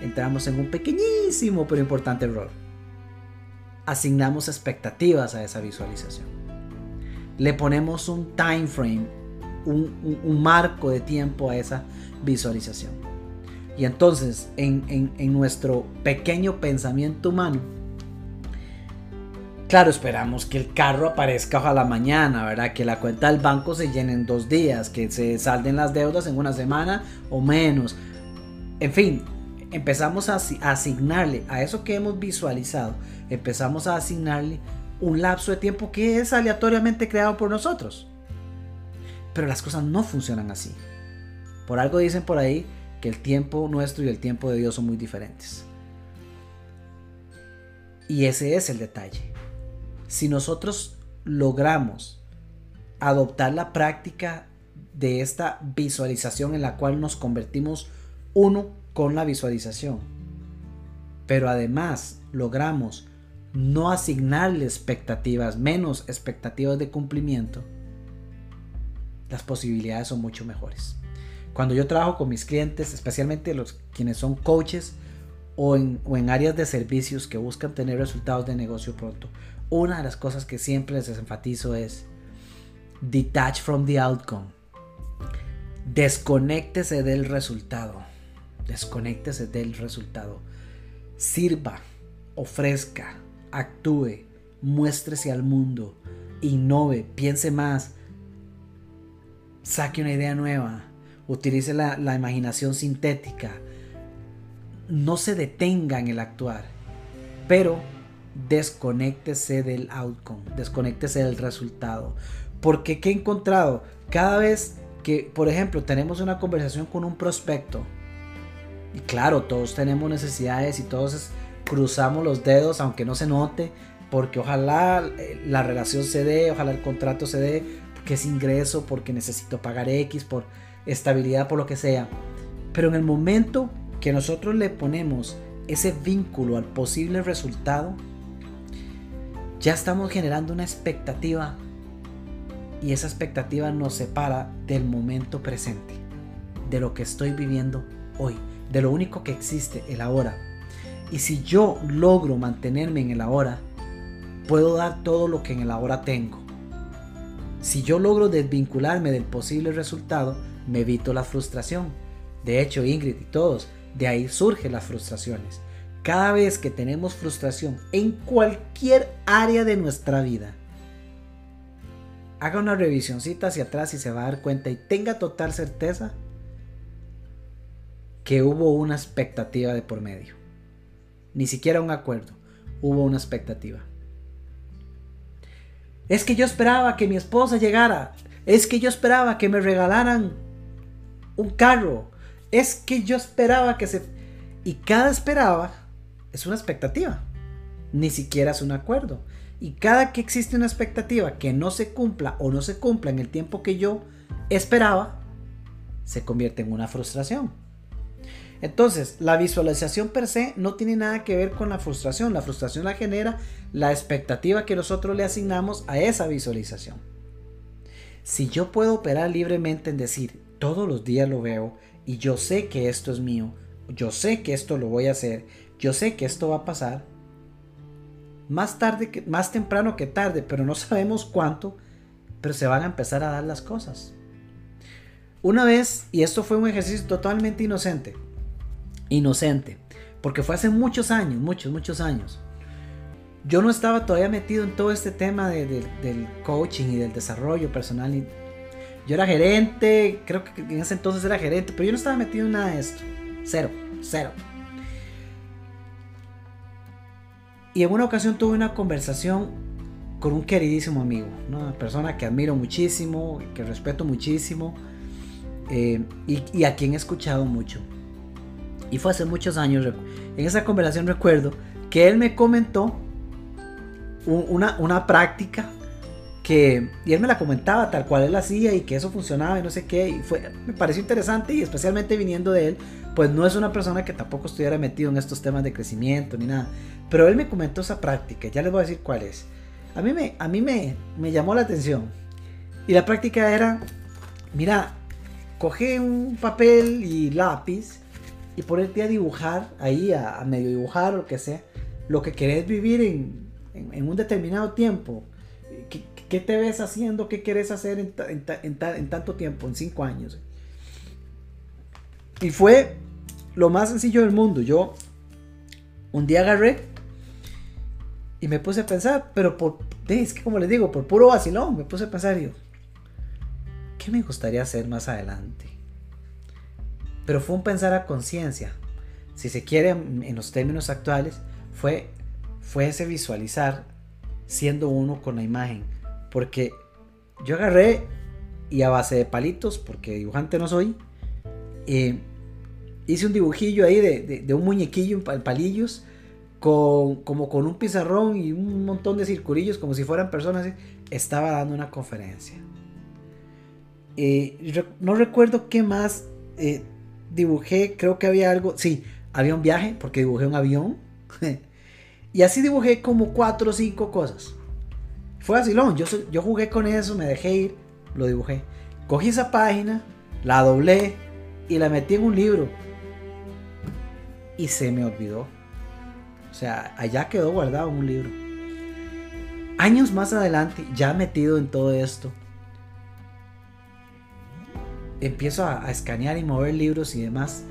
entramos en un pequeñísimo pero importante error. Asignamos expectativas a esa visualización. Le ponemos un time frame un, marco de tiempo a esa visualización. Y entonces, en, nuestro pequeño pensamiento humano, Claro, esperamos que el carro aparezca ojalá mañana, ¿verdad? Que la cuenta del banco se llene en dos días, que se salden las deudas en una semana o menos. En fin, empezamos a asignarle a eso que hemos visualizado, empezamos a asignarle un lapso de tiempo que es aleatoriamente creado por nosotros. Pero las cosas no funcionan así. Por algo dicen por ahí que el tiempo nuestro y el tiempo de Dios son muy diferentes. Y ese es el detalle. Si nosotros logramos adoptar la práctica de esta visualización en la cual nos convertimos uno con la visualización, pero además logramos no asignarle expectativas, menos expectativas de cumplimiento, las posibilidades son mucho mejores. Cuando yo trabajo con mis clientes, especialmente los quienes son coaches o en, áreas de servicios que buscan tener resultados de negocio pronto, una de las cosas que siempre les enfatizo es detach from the outcome. Desconéctese del resultado. Desconéctese del resultado. Sirva, ofrezca, actúe, muéstrese al mundo, innove, piense más, saque una idea nueva, utilice la, imaginación sintética, no se detenga en el actuar, pero desconéctese del outcome, desconéctese del resultado. Porque ¿qué he encontrado? Cada vez que, por ejemplo, tenemos una conversación con un prospecto, y claro, todos tenemos necesidades y todos cruzamos los dedos, aunque no se note, porque ojalá eh, la relación se dé, ojalá el contrato se dé, que es ingreso, porque necesito pagar X, por estabilidad, por lo que sea. Pero en el momento que nosotros le ponemos ese vínculo al posible resultado, ya estamos generando una expectativa y esa expectativa nos separa del momento presente, de lo que estoy viviendo hoy, de lo único que existe, el ahora. Y si yo logro mantenerme en el ahora, puedo dar todo lo que en el ahora tengo. Si yo logro desvincularme del posible resultado, me evito la frustración. De hecho, Ingrid y todos, de ahí surgen las frustraciones. Cada vez que tenemos frustración en cualquier área de nuestra vida, haga una revisioncita hacia atrás y se va a dar cuenta y tenga total certeza que hubo una expectativa de por medio. Ni siquiera un acuerdo, hubo una expectativa. Es que yo esperaba que mi esposa llegara. Es que yo esperaba que me regalaran un carro. Es que yo esperaba que se... Y cada esperaba es una expectativa. Ni siquiera es un acuerdo. Y cada que existe una expectativa que no se cumpla o no se cumpla en el tiempo que yo esperaba, se convierte en una frustración. Entonces, la visualización per se no tiene nada que ver con la frustración. La frustración la genera la expectativa que nosotros le asignamos a esa visualización. Si yo puedo operar libremente en decir, todos los días lo veo y yo sé que esto es mío, yo sé que esto lo voy a hacer, yo sé que esto va a pasar, más tarde, que, más temprano que tarde, pero no sabemos cuánto, pero se van a empezar a dar las cosas. Una vez, y esto fue un ejercicio totalmente inocente, inocente, porque fue hace muchos años, muchos, muchos años. Yo no estaba todavía metido en todo este tema del coaching y del desarrollo personal. Yo era gerente, creo que en ese entonces era gerente, pero yo no estaba metido en nada de esto. Cero, cero. Y en una ocasión tuve una conversación con un queridísimo amigo, una persona que admiro muchísimo, que respeto muchísimo eh, y a quien he escuchado mucho. Y fue hace muchos años. En esa conversación recuerdo que él me comentó una, una práctica que, y él me la comentaba tal cual él hacía y que eso funcionaba y no sé qué, y fue, me pareció interesante y especialmente viniendo de él, pues no es una persona que tampoco estuviera metido en estos temas de crecimiento ni nada, pero él me comentó esa práctica, ya les voy a decir cuál es. A mí me, a mí me, me llamó la atención y la práctica era, mira, coge un papel y lápiz y ponerte a dibujar ahí, a, medio dibujar o lo que sea, lo que querés vivir en, en, un determinado tiempo. ¿Qué, ¿Qué, te ves haciendo? ¿Qué querés hacer en, en, tanto tiempo? En cinco años. Y fue lo más sencillo del mundo. Yo un día agarré y me puse a pensar, pero por, es que como les digo, por puro vacilón, me puse a pensar, yo, ¿qué me gustaría hacer más adelante? Pero fue un pensar a conciencia. Si se quiere, en los términos actuales, fue, fue ese visualizar siendo uno con la imagen. Porque yo agarré y a base de palitos, porque dibujante no soy, eh, hice un dibujillo ahí de, un muñequillo en palillos, con, como con un pizarrón y un montón de circulillos, como si fueran personas. Estaba dando una conferencia. Eh, no recuerdo qué más eh, dibujé, creo que había algo, sí, había un viaje, porque dibujé un avión. y así dibujé como cuatro o cinco cosas. Fue así, yo, yo jugué con eso, me dejé ir, lo dibujé. Cogí esa página, la doblé y la metí en un libro. Y se me olvidó. O sea, allá quedó guardado un libro. Años más adelante, ya metido en todo esto, empiezo a, escanear y mover libros y demás.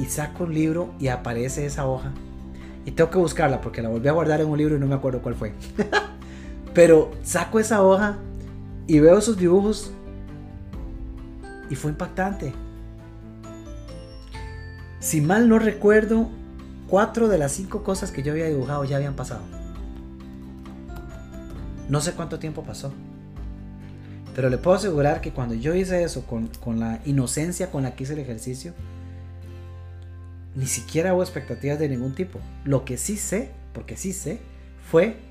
Y saco un libro y aparece esa hoja. Y tengo que buscarla porque la volví a guardar en un libro y no me acuerdo cuál fue. Pero saco esa hoja y veo esos dibujos. Y fue impactante. Si mal no recuerdo, cuatro de las cinco cosas que yo había dibujado ya habían pasado. No sé cuánto tiempo pasó. Pero le puedo asegurar que cuando yo hice eso con, la inocencia con la que hice el ejercicio, ni siquiera hubo expectativas de ningún tipo. Lo que sí sé, porque sí sé, fue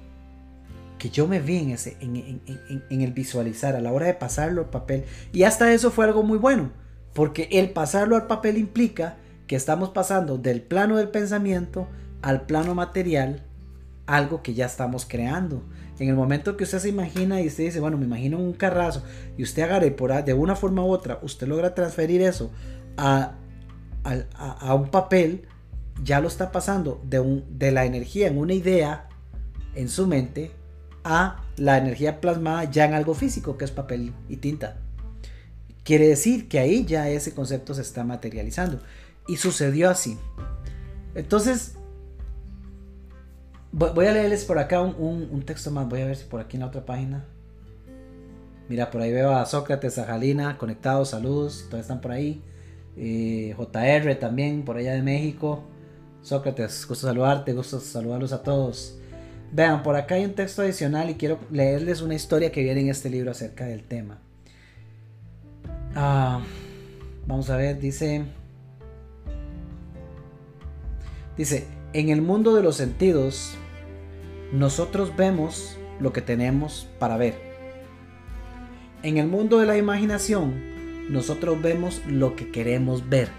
que yo me vi en, ese, en, el visualizar a la hora de pasarlo al papel. Y hasta eso fue algo muy bueno, porque el pasarlo al papel implica que estamos pasando del plano del pensamiento al plano material, algo que ya estamos creando. En el momento que usted se imagina y usted dice, bueno, me imagino un carrazo y usted agarre por de una forma u otra, usted logra transferir eso a, a, un papel, ya lo está pasando de, un, de la energía en una idea en su mente a la energía plasmada ya en algo físico, que es papel y tinta. Quiere decir que ahí ya ese concepto se está materializando. Y sucedió así. Entonces, Voy a leerles por acá un, texto más. Voy a ver si por aquí en la otra página. Mira, por ahí veo a Sócrates, a Jalina, conectados, saludos, todos están por ahí. Eh, JR también, por allá de México. Sócrates, gusto saludarte, gusto saludarlos a todos. Vean, por acá hay un texto adicional y quiero leerles una historia que viene en este libro acerca del tema. Ah, vamos a ver, dice... Dice, en el mundo de los sentidos, nosotros vemos lo que tenemos para ver. En el mundo de la imaginación, nosotros vemos lo que queremos ver.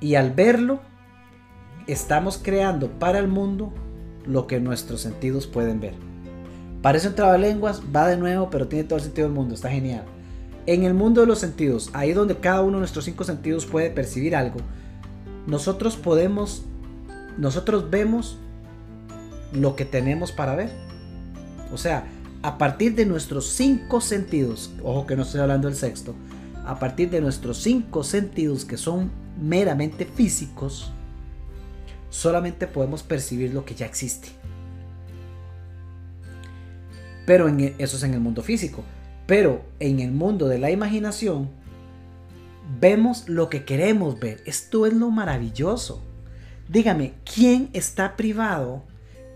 Y al verlo, estamos creando para el mundo lo que nuestros sentidos pueden ver. Parece un trabalenguas, va de nuevo, pero tiene todo el sentido del mundo, está genial. En el mundo de los sentidos, ahí donde cada uno de nuestros cinco sentidos puede percibir algo, nosotros podemos, nosotros vemos lo que tenemos para ver. O sea, a partir de nuestros cinco sentidos, ojo que no estoy hablando del sexto, a partir de nuestros cinco sentidos que son meramente físicos, solamente podemos percibir lo que ya existe. Pero en, e, eso es en el mundo físico. Pero en el mundo de la imaginación, vemos lo que queremos ver. Esto es lo maravilloso. Dígame, ¿quién está privado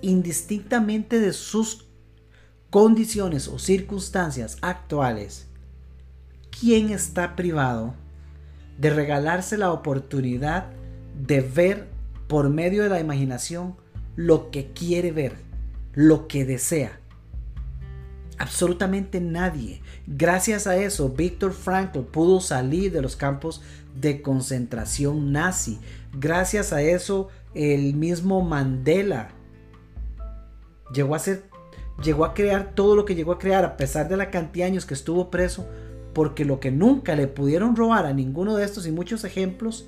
indistintamente de sus condiciones o circunstancias actuales? ¿Quién está privado de regalarse la oportunidad de ver por medio de la imaginación lo que quiere ver, lo que desea? Absolutamente nadie. Gracias a eso, Víctor Frankl pudo salir de los campos de concentración nazi. Gracias a eso, el mismo Mandela llegó a ser, llegó a crear todo lo que llegó a crear a pesar de la cantidad de años que estuvo preso, porque lo que nunca le pudieron robar a ninguno de estos y muchos ejemplos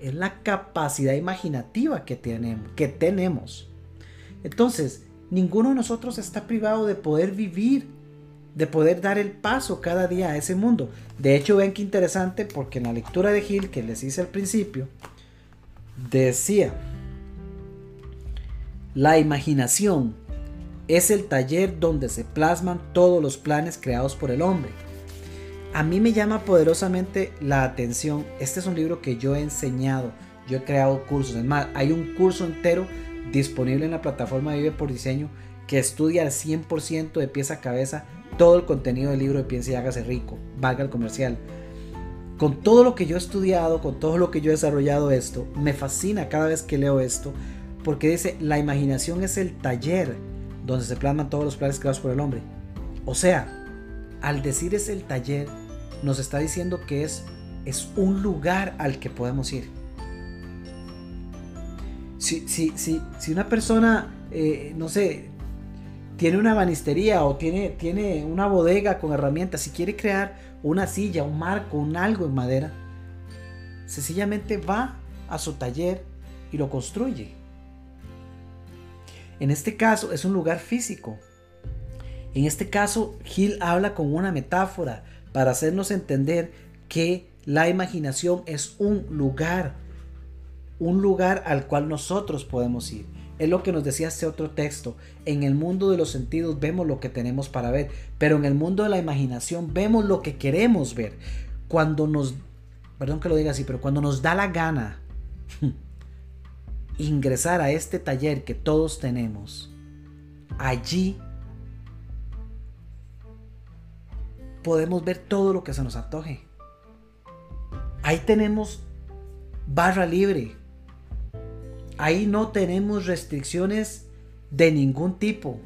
es la capacidad imaginativa que tenemos, que. Entonces, Ninguno de nosotros está privado de poder vivir, de poder dar el paso cada día a ese mundo. De hecho, ven qué interesante porque en la lectura de Gil que les hice al principio, decía, la imaginación es el taller donde se plasman todos los planes creados por el hombre. A mí me llama poderosamente la atención. Este es un libro que yo he enseñado, yo he creado cursos. Es más, hay un curso entero disponible en la plataforma Vive por Diseño que estudia al 100% de pieza a cabeza todo el contenido del libro de Piensa y hágase rico, valga el comercial. Con todo lo que yo he estudiado, con todo lo que yo he desarrollado esto, me fascina cada vez que leo esto, porque dice, la imaginación es el taller donde se plasman todos los planes creados por el hombre. O sea, al decir es el taller, nos está diciendo que es, es un lugar al que podemos ir si, si, si, si una persona, eh, no sé, tiene una banistería o tiene, tiene una bodega con herramientas, si quiere crear una silla, un marco, un algo en madera, sencillamente va a su taller y lo construye. En este caso es un lugar físico. En este caso, Gil habla con una metáfora para hacernos entender que la imaginación es un lugar un lugar al cual nosotros podemos ir. Es lo que nos decía este otro texto. En el mundo de los sentidos vemos lo que tenemos para ver, pero en el mundo de la imaginación vemos lo que queremos ver. Cuando nos, perdón que lo diga así, pero cuando nos da la gana ingresar a este taller que todos tenemos, allí podemos ver todo lo que se nos antoje. Ahí tenemos barra libre, Ahí no tenemos restricciones de ningún tipo.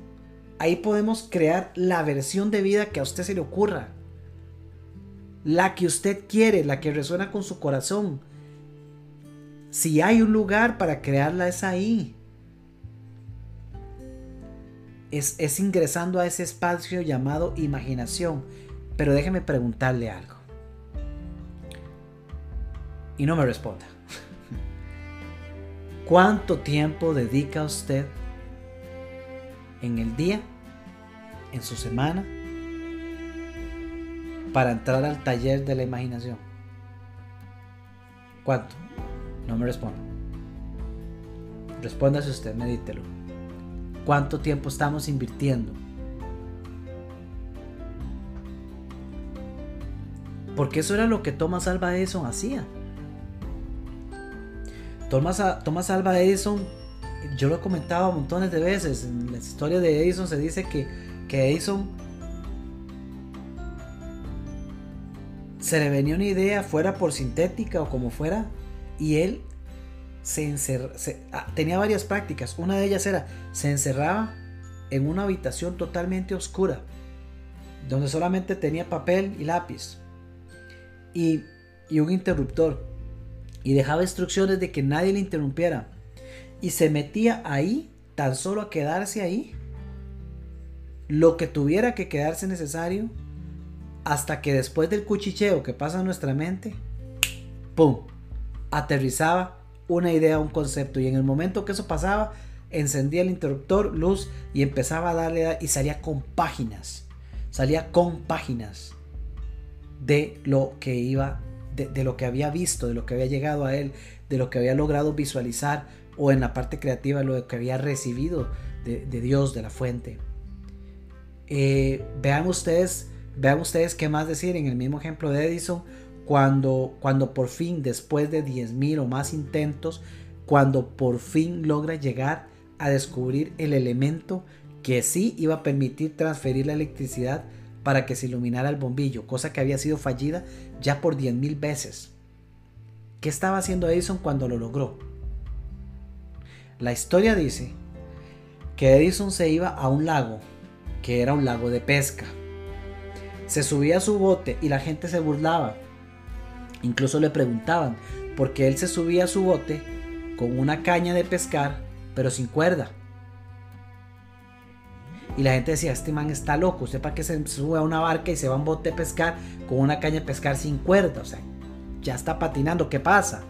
Ahí podemos crear la versión de vida que a usted se le ocurra. La que usted quiere, la que resuena con su corazón. Si hay un lugar para crearla es ahí. Es, es ingresando a ese espacio llamado imaginación. Pero déjeme preguntarle algo. Y no me responda. ¿Cuánto tiempo dedica usted en el día, en su semana, para entrar al taller de la imaginación? ¿Cuánto? No me responda. Respóndase usted, medítelo. ¿Cuánto tiempo estamos invirtiendo? Porque eso era lo que Thomas Alva Edison hacía. Thomas, Thomas Alva Edison, yo lo he comentado montones de veces, en la historia de Edison se dice que, que Edison se le venía una idea, fuera por sintética o como fuera, y él se, ah, tenía varias prácticas. Una de ellas era, se encerraba en una habitación totalmente oscura, donde solamente tenía papel y lápiz y, un interruptor. Y dejaba instrucciones de que nadie le interrumpiera. Y se metía ahí, tan solo a quedarse ahí, lo que tuviera que quedarse necesario, hasta que después del cuchicheo que pasa en nuestra mente, ¡pum! Aterrizaba una idea, un concepto. Y en el momento que eso pasaba, encendía el interruptor, luz y empezaba a darle y salía con páginas. Salía con páginas de lo que iba, de, lo que había visto, de lo que había llegado a él, de lo que había logrado visualizar o en la parte creativa lo que había recibido de, Dios, de la fuente. Eh, vean ustedes, vean ustedes qué más decir en el mismo ejemplo de Edison cuando, cuando por fin, después de 10.000 o más intentos, cuando por fin logra llegar a descubrir el elemento que sí iba a permitir transferir la electricidad para que se iluminara el bombillo, cosa que había sido fallida ya por 10.000 veces. ¿Qué estaba haciendo Edison cuando lo logró? La historia dice que Edison se iba a un lago, que era un lago de pesca. Se subía a su bote y la gente se burlaba Incluso le preguntaban por qué él se subía a su bote con una caña de pescar, pero sin cuerda. Y la gente decía, este man está loco, usted para qué se sube a una barca y se va a un bote a pescar con una caña de pescar sin cuerda, o sea, ya está patinando, ¿qué pasa?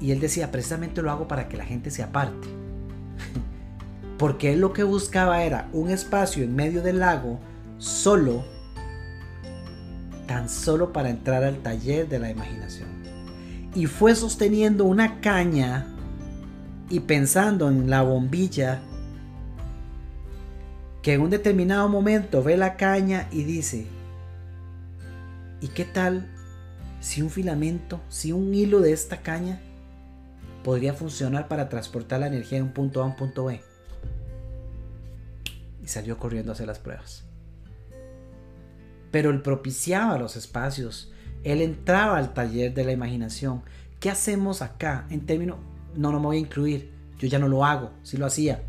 Y él decía, precisamente lo hago para que la gente se aparte. Porque él lo que buscaba era un espacio en medio del lago solo tan solo para entrar al taller de la imaginación. Y fue sosteniendo una caña y pensando en la bombilla que en un determinado momento ve la caña y dice, ¿y qué tal si un filamento, si un hilo de esta caña podría funcionar para transportar la energía de un punto A a un punto B? Y salió corriendo a hacer las pruebas. Pero él propiciaba los espacios, él entraba al taller de la imaginación. ¿Qué hacemos acá en términos, no, no me voy a incluir, yo ya no lo hago, si lo hacía,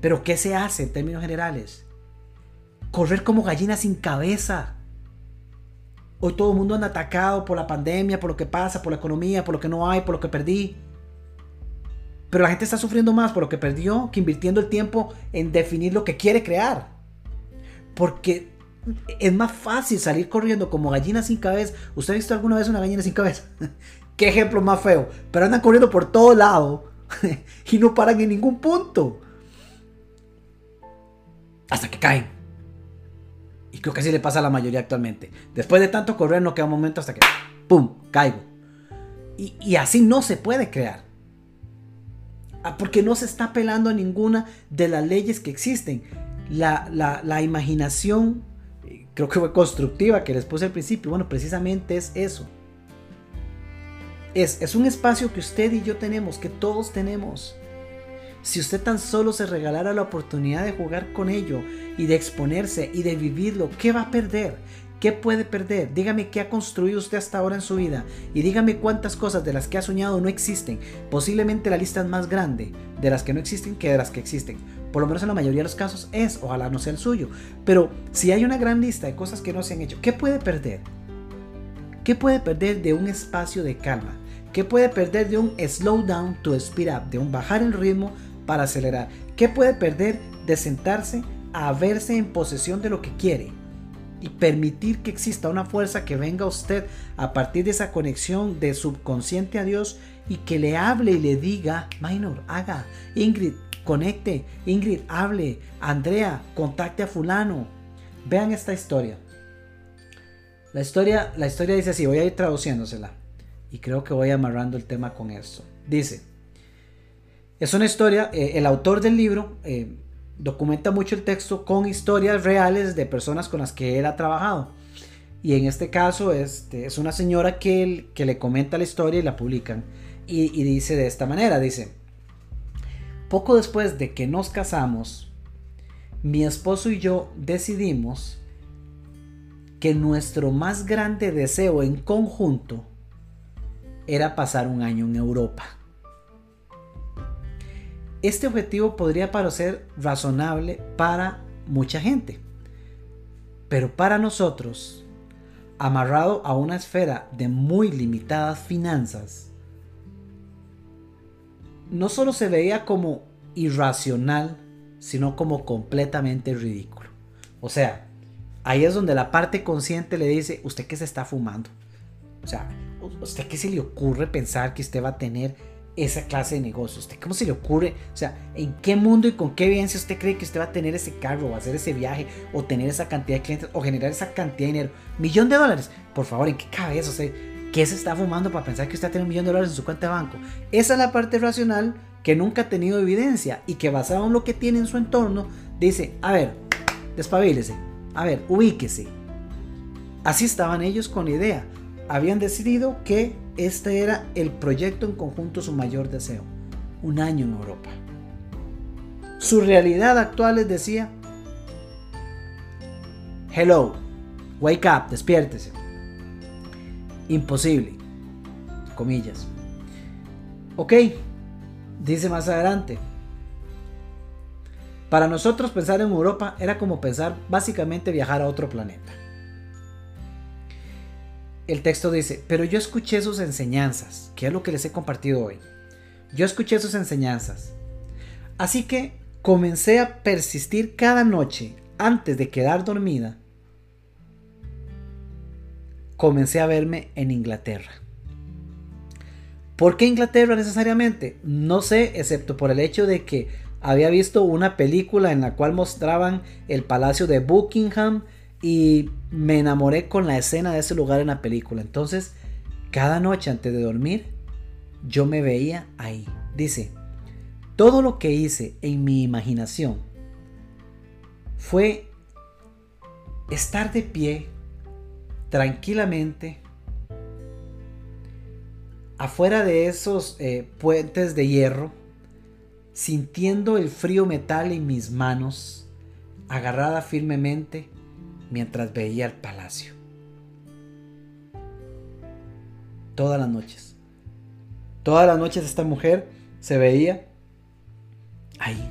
pero ¿qué se hace en términos generales? Correr como gallina sin cabeza. Hoy todo el mundo anda atacado por la pandemia, por lo que pasa, por la economía, por lo que no hay, por lo que perdí. Pero la gente está sufriendo más por lo que perdió que invirtiendo el tiempo en definir lo que quiere crear. Porque es más fácil salir corriendo como gallina sin cabeza. ¿Usted ha visto alguna vez una gallina sin cabeza? Qué ejemplo más feo. Pero andan corriendo por todo lado y no paran en ningún punto. Hasta que caen. Y creo que así le pasa a la mayoría actualmente. Después de tanto correr no queda un momento hasta que ¡pum! caigo. Y, y así no se puede crear. Ah, porque no se está apelando a ninguna de las leyes que existen. La, la, la imaginación creo que fue constructiva que les puse al principio. Bueno, precisamente es eso. Es, es un espacio que usted y yo tenemos, que todos tenemos. Si usted tan solo se regalara la oportunidad de jugar con ello y de exponerse y de vivirlo, ¿qué va a perder? ¿Qué puede perder? Dígame qué ha construido usted hasta ahora en su vida y dígame cuántas cosas de las que ha soñado no existen. Posiblemente la lista es más grande de las que no existen que de las que existen. Por lo menos en la mayoría de los casos es, ojalá no sea el suyo. Pero si hay una gran lista de cosas que no se han hecho, ¿qué puede perder? ¿Qué puede perder de un espacio de calma? ¿Qué puede perder de un slow down to speed up? De un bajar el ritmo para acelerar. ¿Qué puede perder de sentarse a verse en posesión de lo que quiere? Y permitir que exista una fuerza que venga a usted a partir de esa conexión de subconsciente a Dios y que le hable y le diga, Minor, haga, Ingrid, conecte, Ingrid, hable, Andrea, contacte a fulano. Vean esta historia. La historia, la historia dice así, voy a ir traduciéndosela. Y creo que voy amarrando el tema con esto. Dice, es una historia, eh, el autor del libro eh, documenta mucho el texto con historias reales de personas con las que él ha trabajado. Y en este caso este, es una señora que, que le comenta la historia y la publican. y dice de esta manera, dice, poco después de que nos casamos, mi esposo y yo decidimos que nuestro más grande deseo en conjunto era pasar un año en Europa. Este objetivo podría parecer razonable para mucha gente, pero para nosotros, amarrado a una esfera de muy limitadas finanzas, no solo se veía como irracional, sino como completamente ridículo. O sea, ahí es donde la parte consciente le dice, ¿usted qué se está fumando? O sea, ¿usted qué se le ocurre pensar que usted va a tener esa clase de negocio? ¿Usted cómo se le ocurre? O sea, ¿en qué mundo y con qué evidencia usted cree que usted va a tener ese carro, o hacer ese viaje, o tener esa cantidad de clientes, o generar esa cantidad de dinero? ¿Millón de dólares? Por favor, ¿en qué cabeza? Sea, ¿qué se está fumando para pensar que usted va a tener un millón de dólares en su cuenta de banco? Esa es la parte racional que nunca ha tenido evidencia y que basado en lo que tiene en su entorno, dice, a ver, despabilese, a ver, ubíquese. Así estaban ellos con la idea. Habían decidido que este era el proyecto en conjunto su mayor deseo. Un año en Europa. Su realidad actual les decía, hello, wake up, despiértese. Imposible. Comillas. Ok, Dice más adelante, para nosotros pensar en Europa era como pensar básicamente viajar a otro planeta. El texto dice, pero yo escuché sus enseñanzas, que es lo que les he compartido hoy. Yo escuché sus enseñanzas. Así que comencé a persistir cada noche antes de quedar dormida. Comencé a verme en Inglaterra. ¿Por qué Inglaterra necesariamente? No sé, excepto por el hecho de que había visto una película en la cual mostraban el palacio de Buckingham y me enamoré con la escena de ese lugar en la película. Entonces, cada noche antes de dormir, yo me veía ahí. Dice, todo lo que hice en mi imaginación fue estar de pie tranquilamente afuera de esos eh, puentes de hierro, sintiendo el frío metal en mis manos, agarrada firmemente mientras veía el palacio. Todas las noches. Todas las noches esta mujer se veía ahí.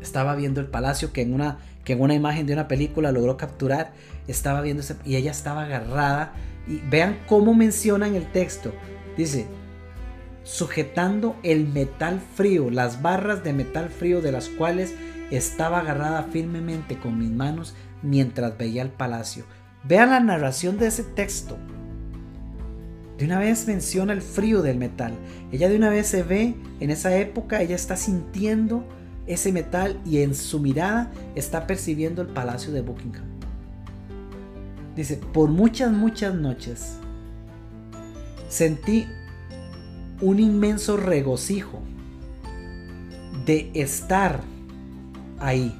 Estaba viendo el palacio que en una, que en una imagen de una película logró capturar. Estaba viendo y ella estaba agarrada. Y vean cómo mencionan el texto. Dice, sujetando el metal frío, las barras de metal frío de las cuales estaba agarrada firmemente con mis manos mientras veía el palacio. Vean la narración de ese texto. De una vez menciona el frío del metal. Ella de una vez se ve en esa época, ella está sintiendo ese metal y en su mirada está percibiendo el palacio de Buckingham. Dice, por muchas, muchas noches sentí un inmenso regocijo de estar ahí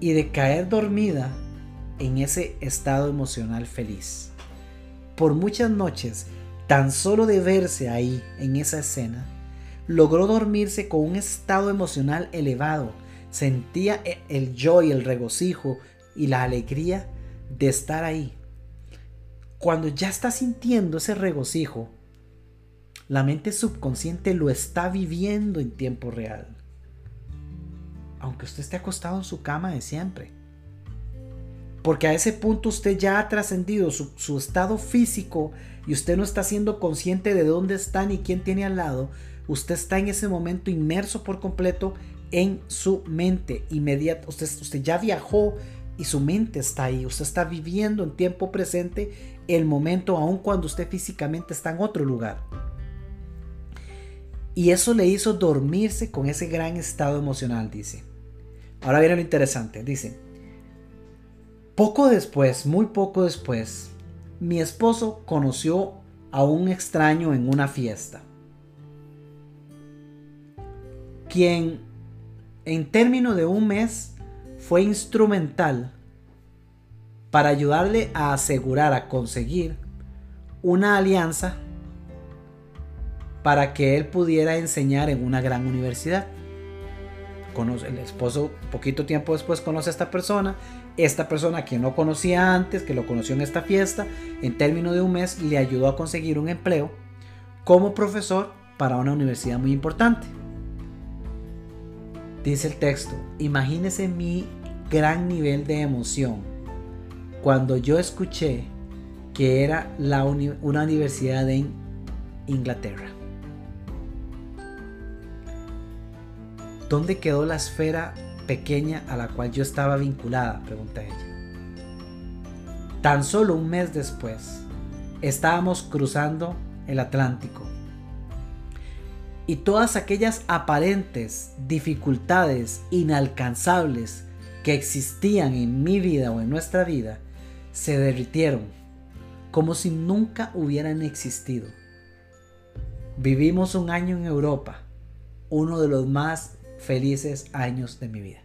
y de caer dormida en ese estado emocional feliz. Por muchas noches, tan solo de verse ahí en esa escena, logró dormirse con un estado emocional elevado. Sentía e-, el joy, el regocijo y la alegría de estar ahí. Cuando ya está sintiendo ese regocijo, la mente subconsciente lo está viviendo en tiempo real. Aunque usted esté acostado en su cama de siempre. Porque a ese punto usted ya ha trascendido su, estado físico y usted no está siendo consciente de dónde está ni quién tiene al lado. Usted está en ese momento inmerso por completo en su mente inmediata. Usted, usted ya viajó y su mente está ahí. Usted está viviendo en tiempo presente el momento aun cuando usted físicamente está en otro lugar. Y eso le hizo dormirse con ese gran estado emocional, dice. Ahora viene lo interesante, dice. Poco después, muy poco después, mi esposo conoció a un extraño en una fiesta, quien en término de un mes fue instrumental para ayudarle a asegurar, a conseguir una alianza para que él pudiera enseñar en una gran universidad. Conoce, el esposo, poquito tiempo después, conoce a esta persona. Esta persona, que no conocía antes, que lo conoció en esta fiesta, en término de un mes, le ayudó a conseguir un empleo como profesor para una universidad muy importante. Dice el texto, imagínese mi gran nivel de emoción cuando yo escuché que era la una universidad en Inglaterra. ¿Dónde quedó la esfera pequeña a la cual yo estaba vinculada? Pregunta ella. Tan solo un mes después, estábamos cruzando el Atlántico. Y todas aquellas aparentes dificultades inalcanzables que existían en mi vida o en nuestra vida se derritieron como si nunca hubieran existido. Vivimos un año en Europa, uno de los más felices años de mi vida.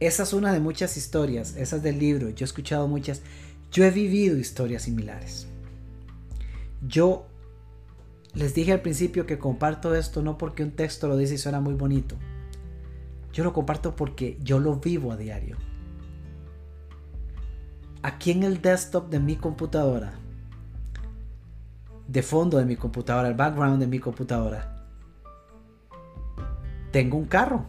Esa es una de muchas historias, esas del libro, yo he escuchado muchas, yo he vivido historias similares. Yo les dije al principio que comparto esto no porque un texto lo dice y suena muy bonito. Yo lo comparto porque yo lo vivo a diario. Aquí en el desktop de mi computadora, de fondo de mi computadora, el background de mi computadora, tengo un carro.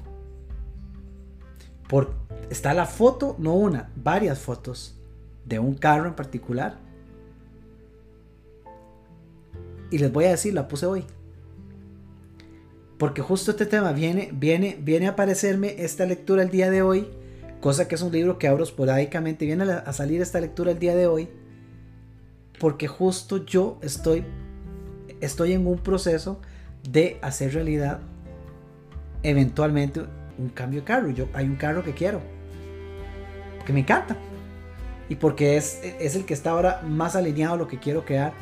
Por, está la foto, no una, varias fotos de un carro en particular y les voy a decir, la puse hoy. Porque justo este tema viene, viene, viene a aparecerme esta lectura el día de hoy, cosa que es un libro que abro esporádicamente, viene a salir esta lectura el día de hoy, porque justo yo estoy, estoy en un proceso de hacer realidad eventualmente un cambio de carro. Yo, hay un carro que quiero, que me encanta, y porque es, es el que está ahora más alineado a lo que quiero crear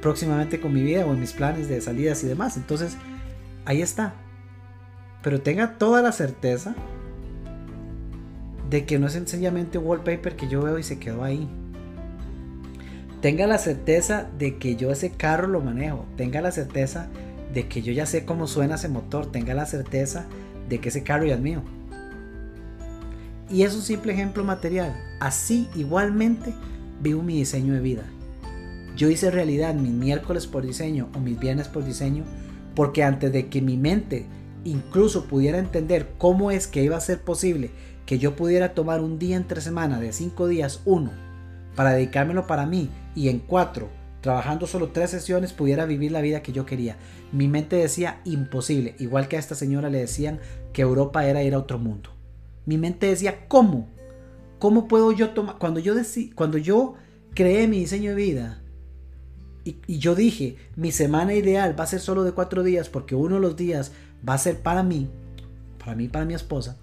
próximamente con mi vida o en mis planes de salidas y demás. Entonces, ahí está. Pero tenga toda la certeza de que no es sencillamente wallpaper que yo veo y se quedó ahí. Tenga la certeza de que yo ese carro lo manejo. Tenga la certeza de que yo ya sé cómo suena ese motor. Tenga la certeza de que ese carro ya es mío. Y es un simple ejemplo material. Así igualmente vivo mi diseño de vida. Yo hice realidad mis miércoles por diseño o mis viernes por diseño porque antes de que mi mente incluso pudiera entender cómo es que iba a ser posible que yo pudiera tomar un día entre semana de cinco días, uno, para dedicármelo para mí y en cuatro, trabajando solo tres sesiones, pudiera vivir la vida que yo quería. Mi mente decía imposible, igual que a esta señora le decían que Europa era ir a otro mundo. Mi mente decía, ¿cómo? ¿Cómo puedo yo tomar? Cuando yo, cuando yo creé mi diseño de vida, y, yo dije, mi semana ideal va a ser solo de cuatro días porque uno de los días va a ser para mí, para mí, para mi esposa.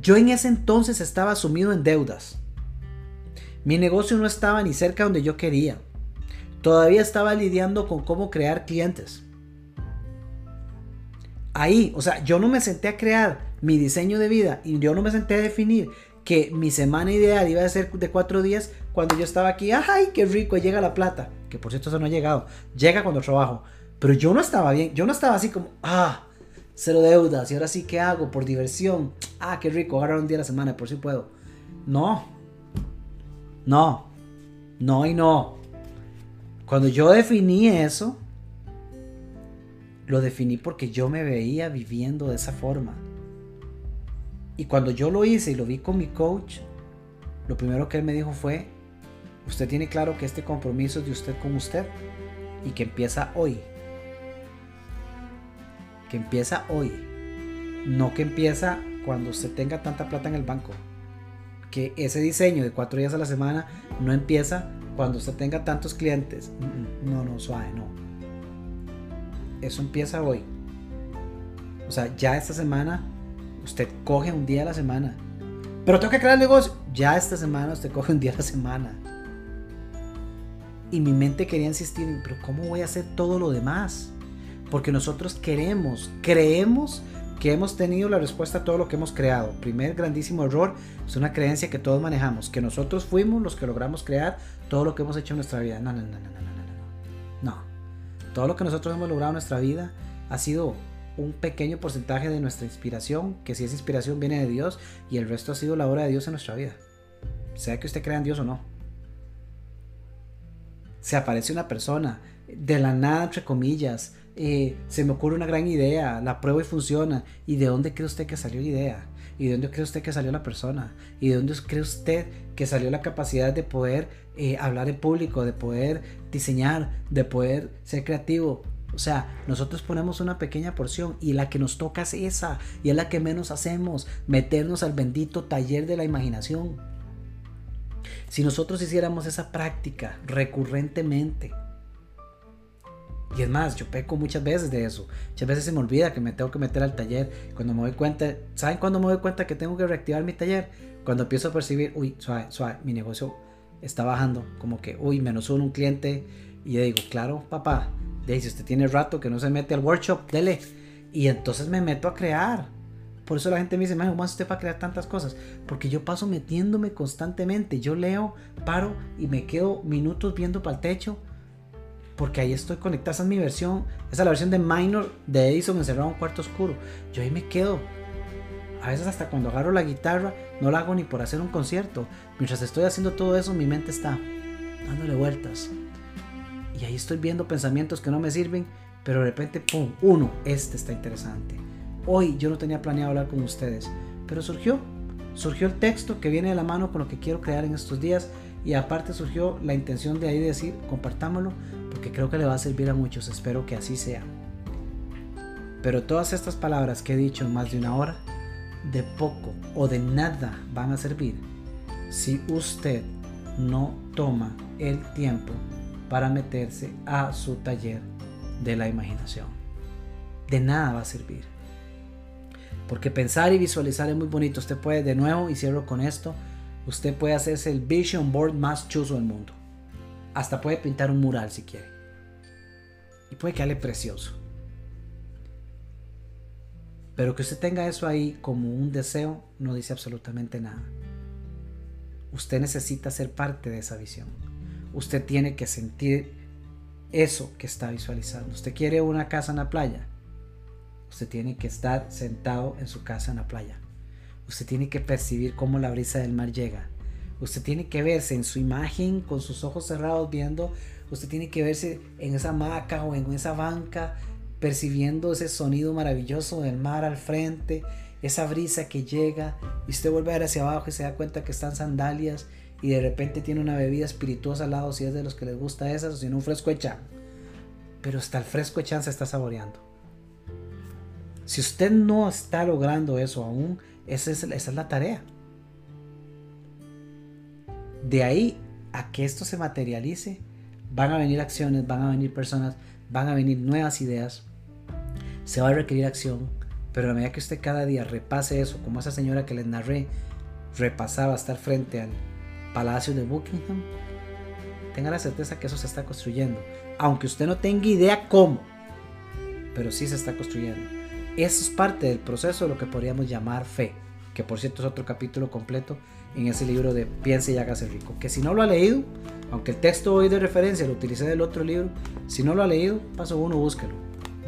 Yo en ese entonces estaba sumido en deudas. Mi negocio no estaba ni cerca donde yo quería. Todavía estaba lidiando con cómo crear clientes. Ahí, o sea, yo no me senté a crear mi diseño de vida y yo no me senté a definir que mi semana ideal iba a ser de cuatro días cuando yo estaba aquí, ¡ay, qué rico! Llega la plata. Que por cierto eso no ha llegado. Llega cuando trabajo. Pero yo no estaba bien. Yo no estaba así como, ¡ah! Cero deudas. Y ahora sí, ¿qué hago? Por diversión. ¡Ah, qué rico! Agarrar un día la semana, por si puedo. No. No. No y no. Cuando yo definí eso, lo definí porque yo me veía viviendo de esa forma. Y cuando yo lo hice y lo vi con mi coach, lo primero que él me dijo fue, usted tiene claro que este compromiso es de usted con usted y que empieza hoy. Que empieza hoy. No que empieza cuando usted tenga tanta plata en el banco. Que ese diseño de cuatro días a la semana no empieza cuando usted tenga tantos clientes. No, no, suave, no. Eso empieza hoy. O sea, ya esta semana Usted coge un día a la semana. Pero tengo que crear el negocio. Ya esta semana usted coge un día a la semana. Y mi mente quería insistir, pero ¿cómo voy a hacer todo lo demás? Porque nosotros queremos, creemos que hemos tenido la respuesta a todo lo que hemos creado. Primer grandísimo error es una creencia que todos manejamos, que nosotros fuimos los que logramos crear todo lo que hemos hecho en nuestra vida. No, no, no, no, no, no, no. No. Todo lo que nosotros hemos logrado en nuestra vida ha sido un pequeño porcentaje de nuestra inspiración, que si esa inspiración viene de Dios y el resto ha sido la obra de Dios en nuestra vida. Sea que usted crea en Dios o no. Se aparece una persona, de la nada, entre comillas, eh, se me ocurre una gran idea, la pruebo y funciona. ¿Y de dónde cree usted que salió la idea? ¿Y de dónde cree usted que salió la persona? ¿Y de dónde cree usted que salió la capacidad de poder eh, hablar en público, de poder diseñar, de poder ser creativo? O sea, nosotros ponemos una pequeña porción y la que nos toca es esa y es la que menos hacemos, meternos al bendito taller de la imaginación. Si nosotros hiciéramos esa práctica recurrentemente, y es más, yo peco muchas veces de eso. Muchas veces se me olvida que me tengo que meter al taller. Cuando me doy cuenta, ¿saben cuándo me doy cuenta que tengo que reactivar mi taller? Cuando empiezo a percibir, uy, suave, suave, mi negocio está bajando. Como que, uy, menos uno, un cliente. Y yo digo, claro, papá, de si usted tiene rato que no se mete al workshop, dele. Y entonces me meto a crear. Por eso la gente me dice, ¿cómo hace usted para crear tantas cosas? Porque yo paso metiéndome constantemente. Yo leo, paro y me quedo minutos viendo para el techo porque ahí estoy conectado. Esa es mi versión, esa es la versión de Minor de Edison encerrado en un cuarto oscuro. Yo ahí me quedo. A veces hasta cuando agarro la guitarra no la hago ni por hacer un concierto. Mientras estoy haciendo todo eso mi mente está dándole vueltas. Y ahí estoy viendo pensamientos que no me sirven, pero de repente, ¡pum! Uno, este está interesante. Hoy yo no tenía planeado hablar con ustedes, pero surgió. Surgió el texto que viene de la mano con lo que quiero crear en estos días y aparte surgió la intención de ahí decir, compartámoslo, porque creo que le va a servir a muchos, espero que así sea. Pero todas estas palabras que he dicho en más de una hora, de poco o de nada van a servir si usted no toma el tiempo para meterse a su taller de la imaginación. De nada va a servir. Porque pensar y visualizar es muy bonito. Usted puede, de nuevo, y cierro con esto, usted puede hacerse el vision board más chuzo del mundo. Hasta puede pintar un mural si quiere. Y puede quedarle precioso. Pero que usted tenga eso ahí como un deseo no dice absolutamente nada. Usted necesita ser parte de esa visión. Usted tiene que sentir eso que está visualizando. Usted quiere una casa en la playa. Usted tiene que estar sentado en su casa en la playa. Usted tiene que percibir cómo la brisa del mar llega. Usted tiene que verse en su imagen con sus ojos cerrados viendo. Usted tiene que verse en esa hamaca o en esa banca percibiendo ese sonido maravilloso del mar al frente, esa brisa que llega y usted vuelve a ver hacia abajo y se da cuenta que están sandalias y de repente tiene una bebida espirituosa al lado si es de los que les gusta esas o si no un fresco de. Pero hasta el fresco de chan se está saboreando. Si usted no está logrando eso aún, esa es, la tarea. De ahí a que esto se materialice, van a venir acciones, van a venir personas, van a venir nuevas ideas, se va a requerir acción, pero a medida que usted cada día repase eso, como esa señora que les narré, repasaba estar frente al palacio de Buckingham, tenga la certeza que eso se está construyendo, aunque usted no tenga idea cómo, pero sí se está construyendo. Eso es parte del proceso de lo que podríamos llamar fe, que por cierto es otro capítulo completo en ese libro de Piense y hágase rico, que si no lo ha leído, aunque el texto hoy de referencia lo utilicé del otro libro, si no lo ha leído, paso uno, búsquelo.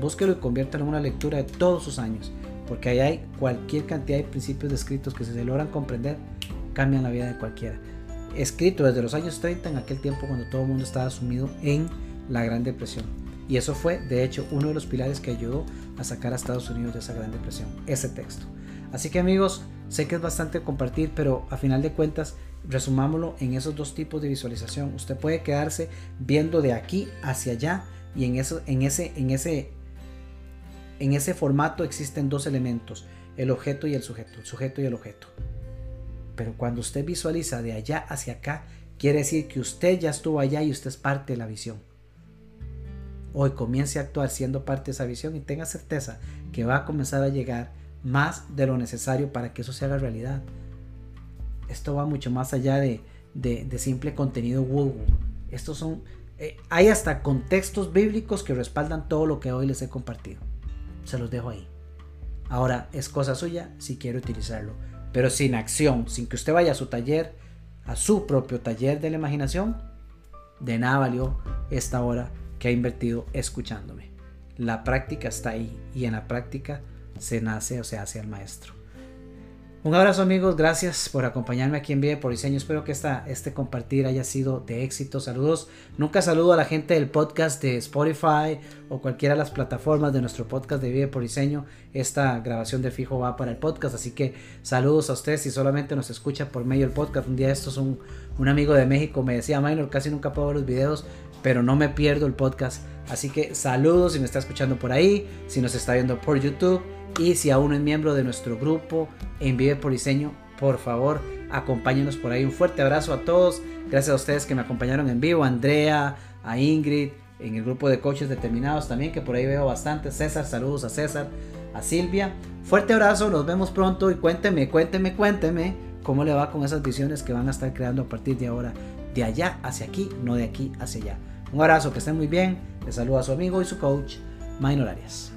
Búsquelo y conviértelo en una lectura de todos sus años, porque ahí hay cualquier cantidad de principios descritos que si se logran comprender, cambian la vida de cualquiera. Escrito desde los años 30, en aquel tiempo cuando todo el mundo estaba sumido en la Gran Depresión. Y eso fue, de hecho, uno de los pilares que ayudó a sacar a Estados Unidos de esa gran depresión, ese texto. Así que amigos, sé que es bastante compartir, pero a final de cuentas, resumámoslo en esos dos tipos de visualización. Usted puede quedarse viendo de aquí hacia allá y en, en, ese, en, ese, en ese formato existen dos elementos, el objeto y el sujeto, sujeto y el objeto. Pero cuando usted visualiza de allá hacia acá, quiere decir que usted ya estuvo allá y usted es parte de la visión hoy comience a actuar siendo parte de esa visión y tenga certeza que va a comenzar a llegar más de lo necesario para que eso se haga realidad. Esto va mucho más allá de, simple contenido woo. Estos son, eh, hay hasta contextos bíblicos que respaldan todo lo que hoy les he compartido. Se los dejo ahí. Ahora es cosa suya si quiere utilizarlo, pero sin acción, sin que usted vaya a su taller, a su propio taller de la imaginación, de nada valió esta hora que ha invertido escuchándome. La práctica está ahí y en la práctica se nace o se hace al maestro. Un abrazo amigos, gracias por acompañarme aquí en Vive por Diseño. Espero que esta, este compartir haya sido de éxito. Saludos. Nunca saludo a la gente del podcast de Spotify o cualquiera de las plataformas de nuestro podcast de Vive por Diseño. Esta grabación de fijo va para el podcast, así que saludos a ustedes si solamente nos escucha por medio del podcast. Un día esto es un, un amigo de México me decía, Minor, casi nunca puedo ver los videos, pero no me pierdo el podcast. Así que saludos si me está escuchando por ahí, si nos está viendo por YouTube y si aún es miembro de nuestro grupo en Vive por Diseño, por favor, acompáñenos por ahí. Un fuerte abrazo a todos. Gracias a ustedes que me acompañaron en vivo, a Andrea, a Ingrid, en el grupo de coaches determinados también, que por ahí veo bastante. César, saludos a César, a Silvia. Fuerte abrazo, nos vemos pronto y cuénteme, cuénteme, cuénteme cómo le va con esas visiones que van a estar creando a partir de ahora, de allá hacia aquí, no de aquí hacia allá. Un abrazo, que estén muy bien. Les saluda a su amigo y su coach, Minor Arias.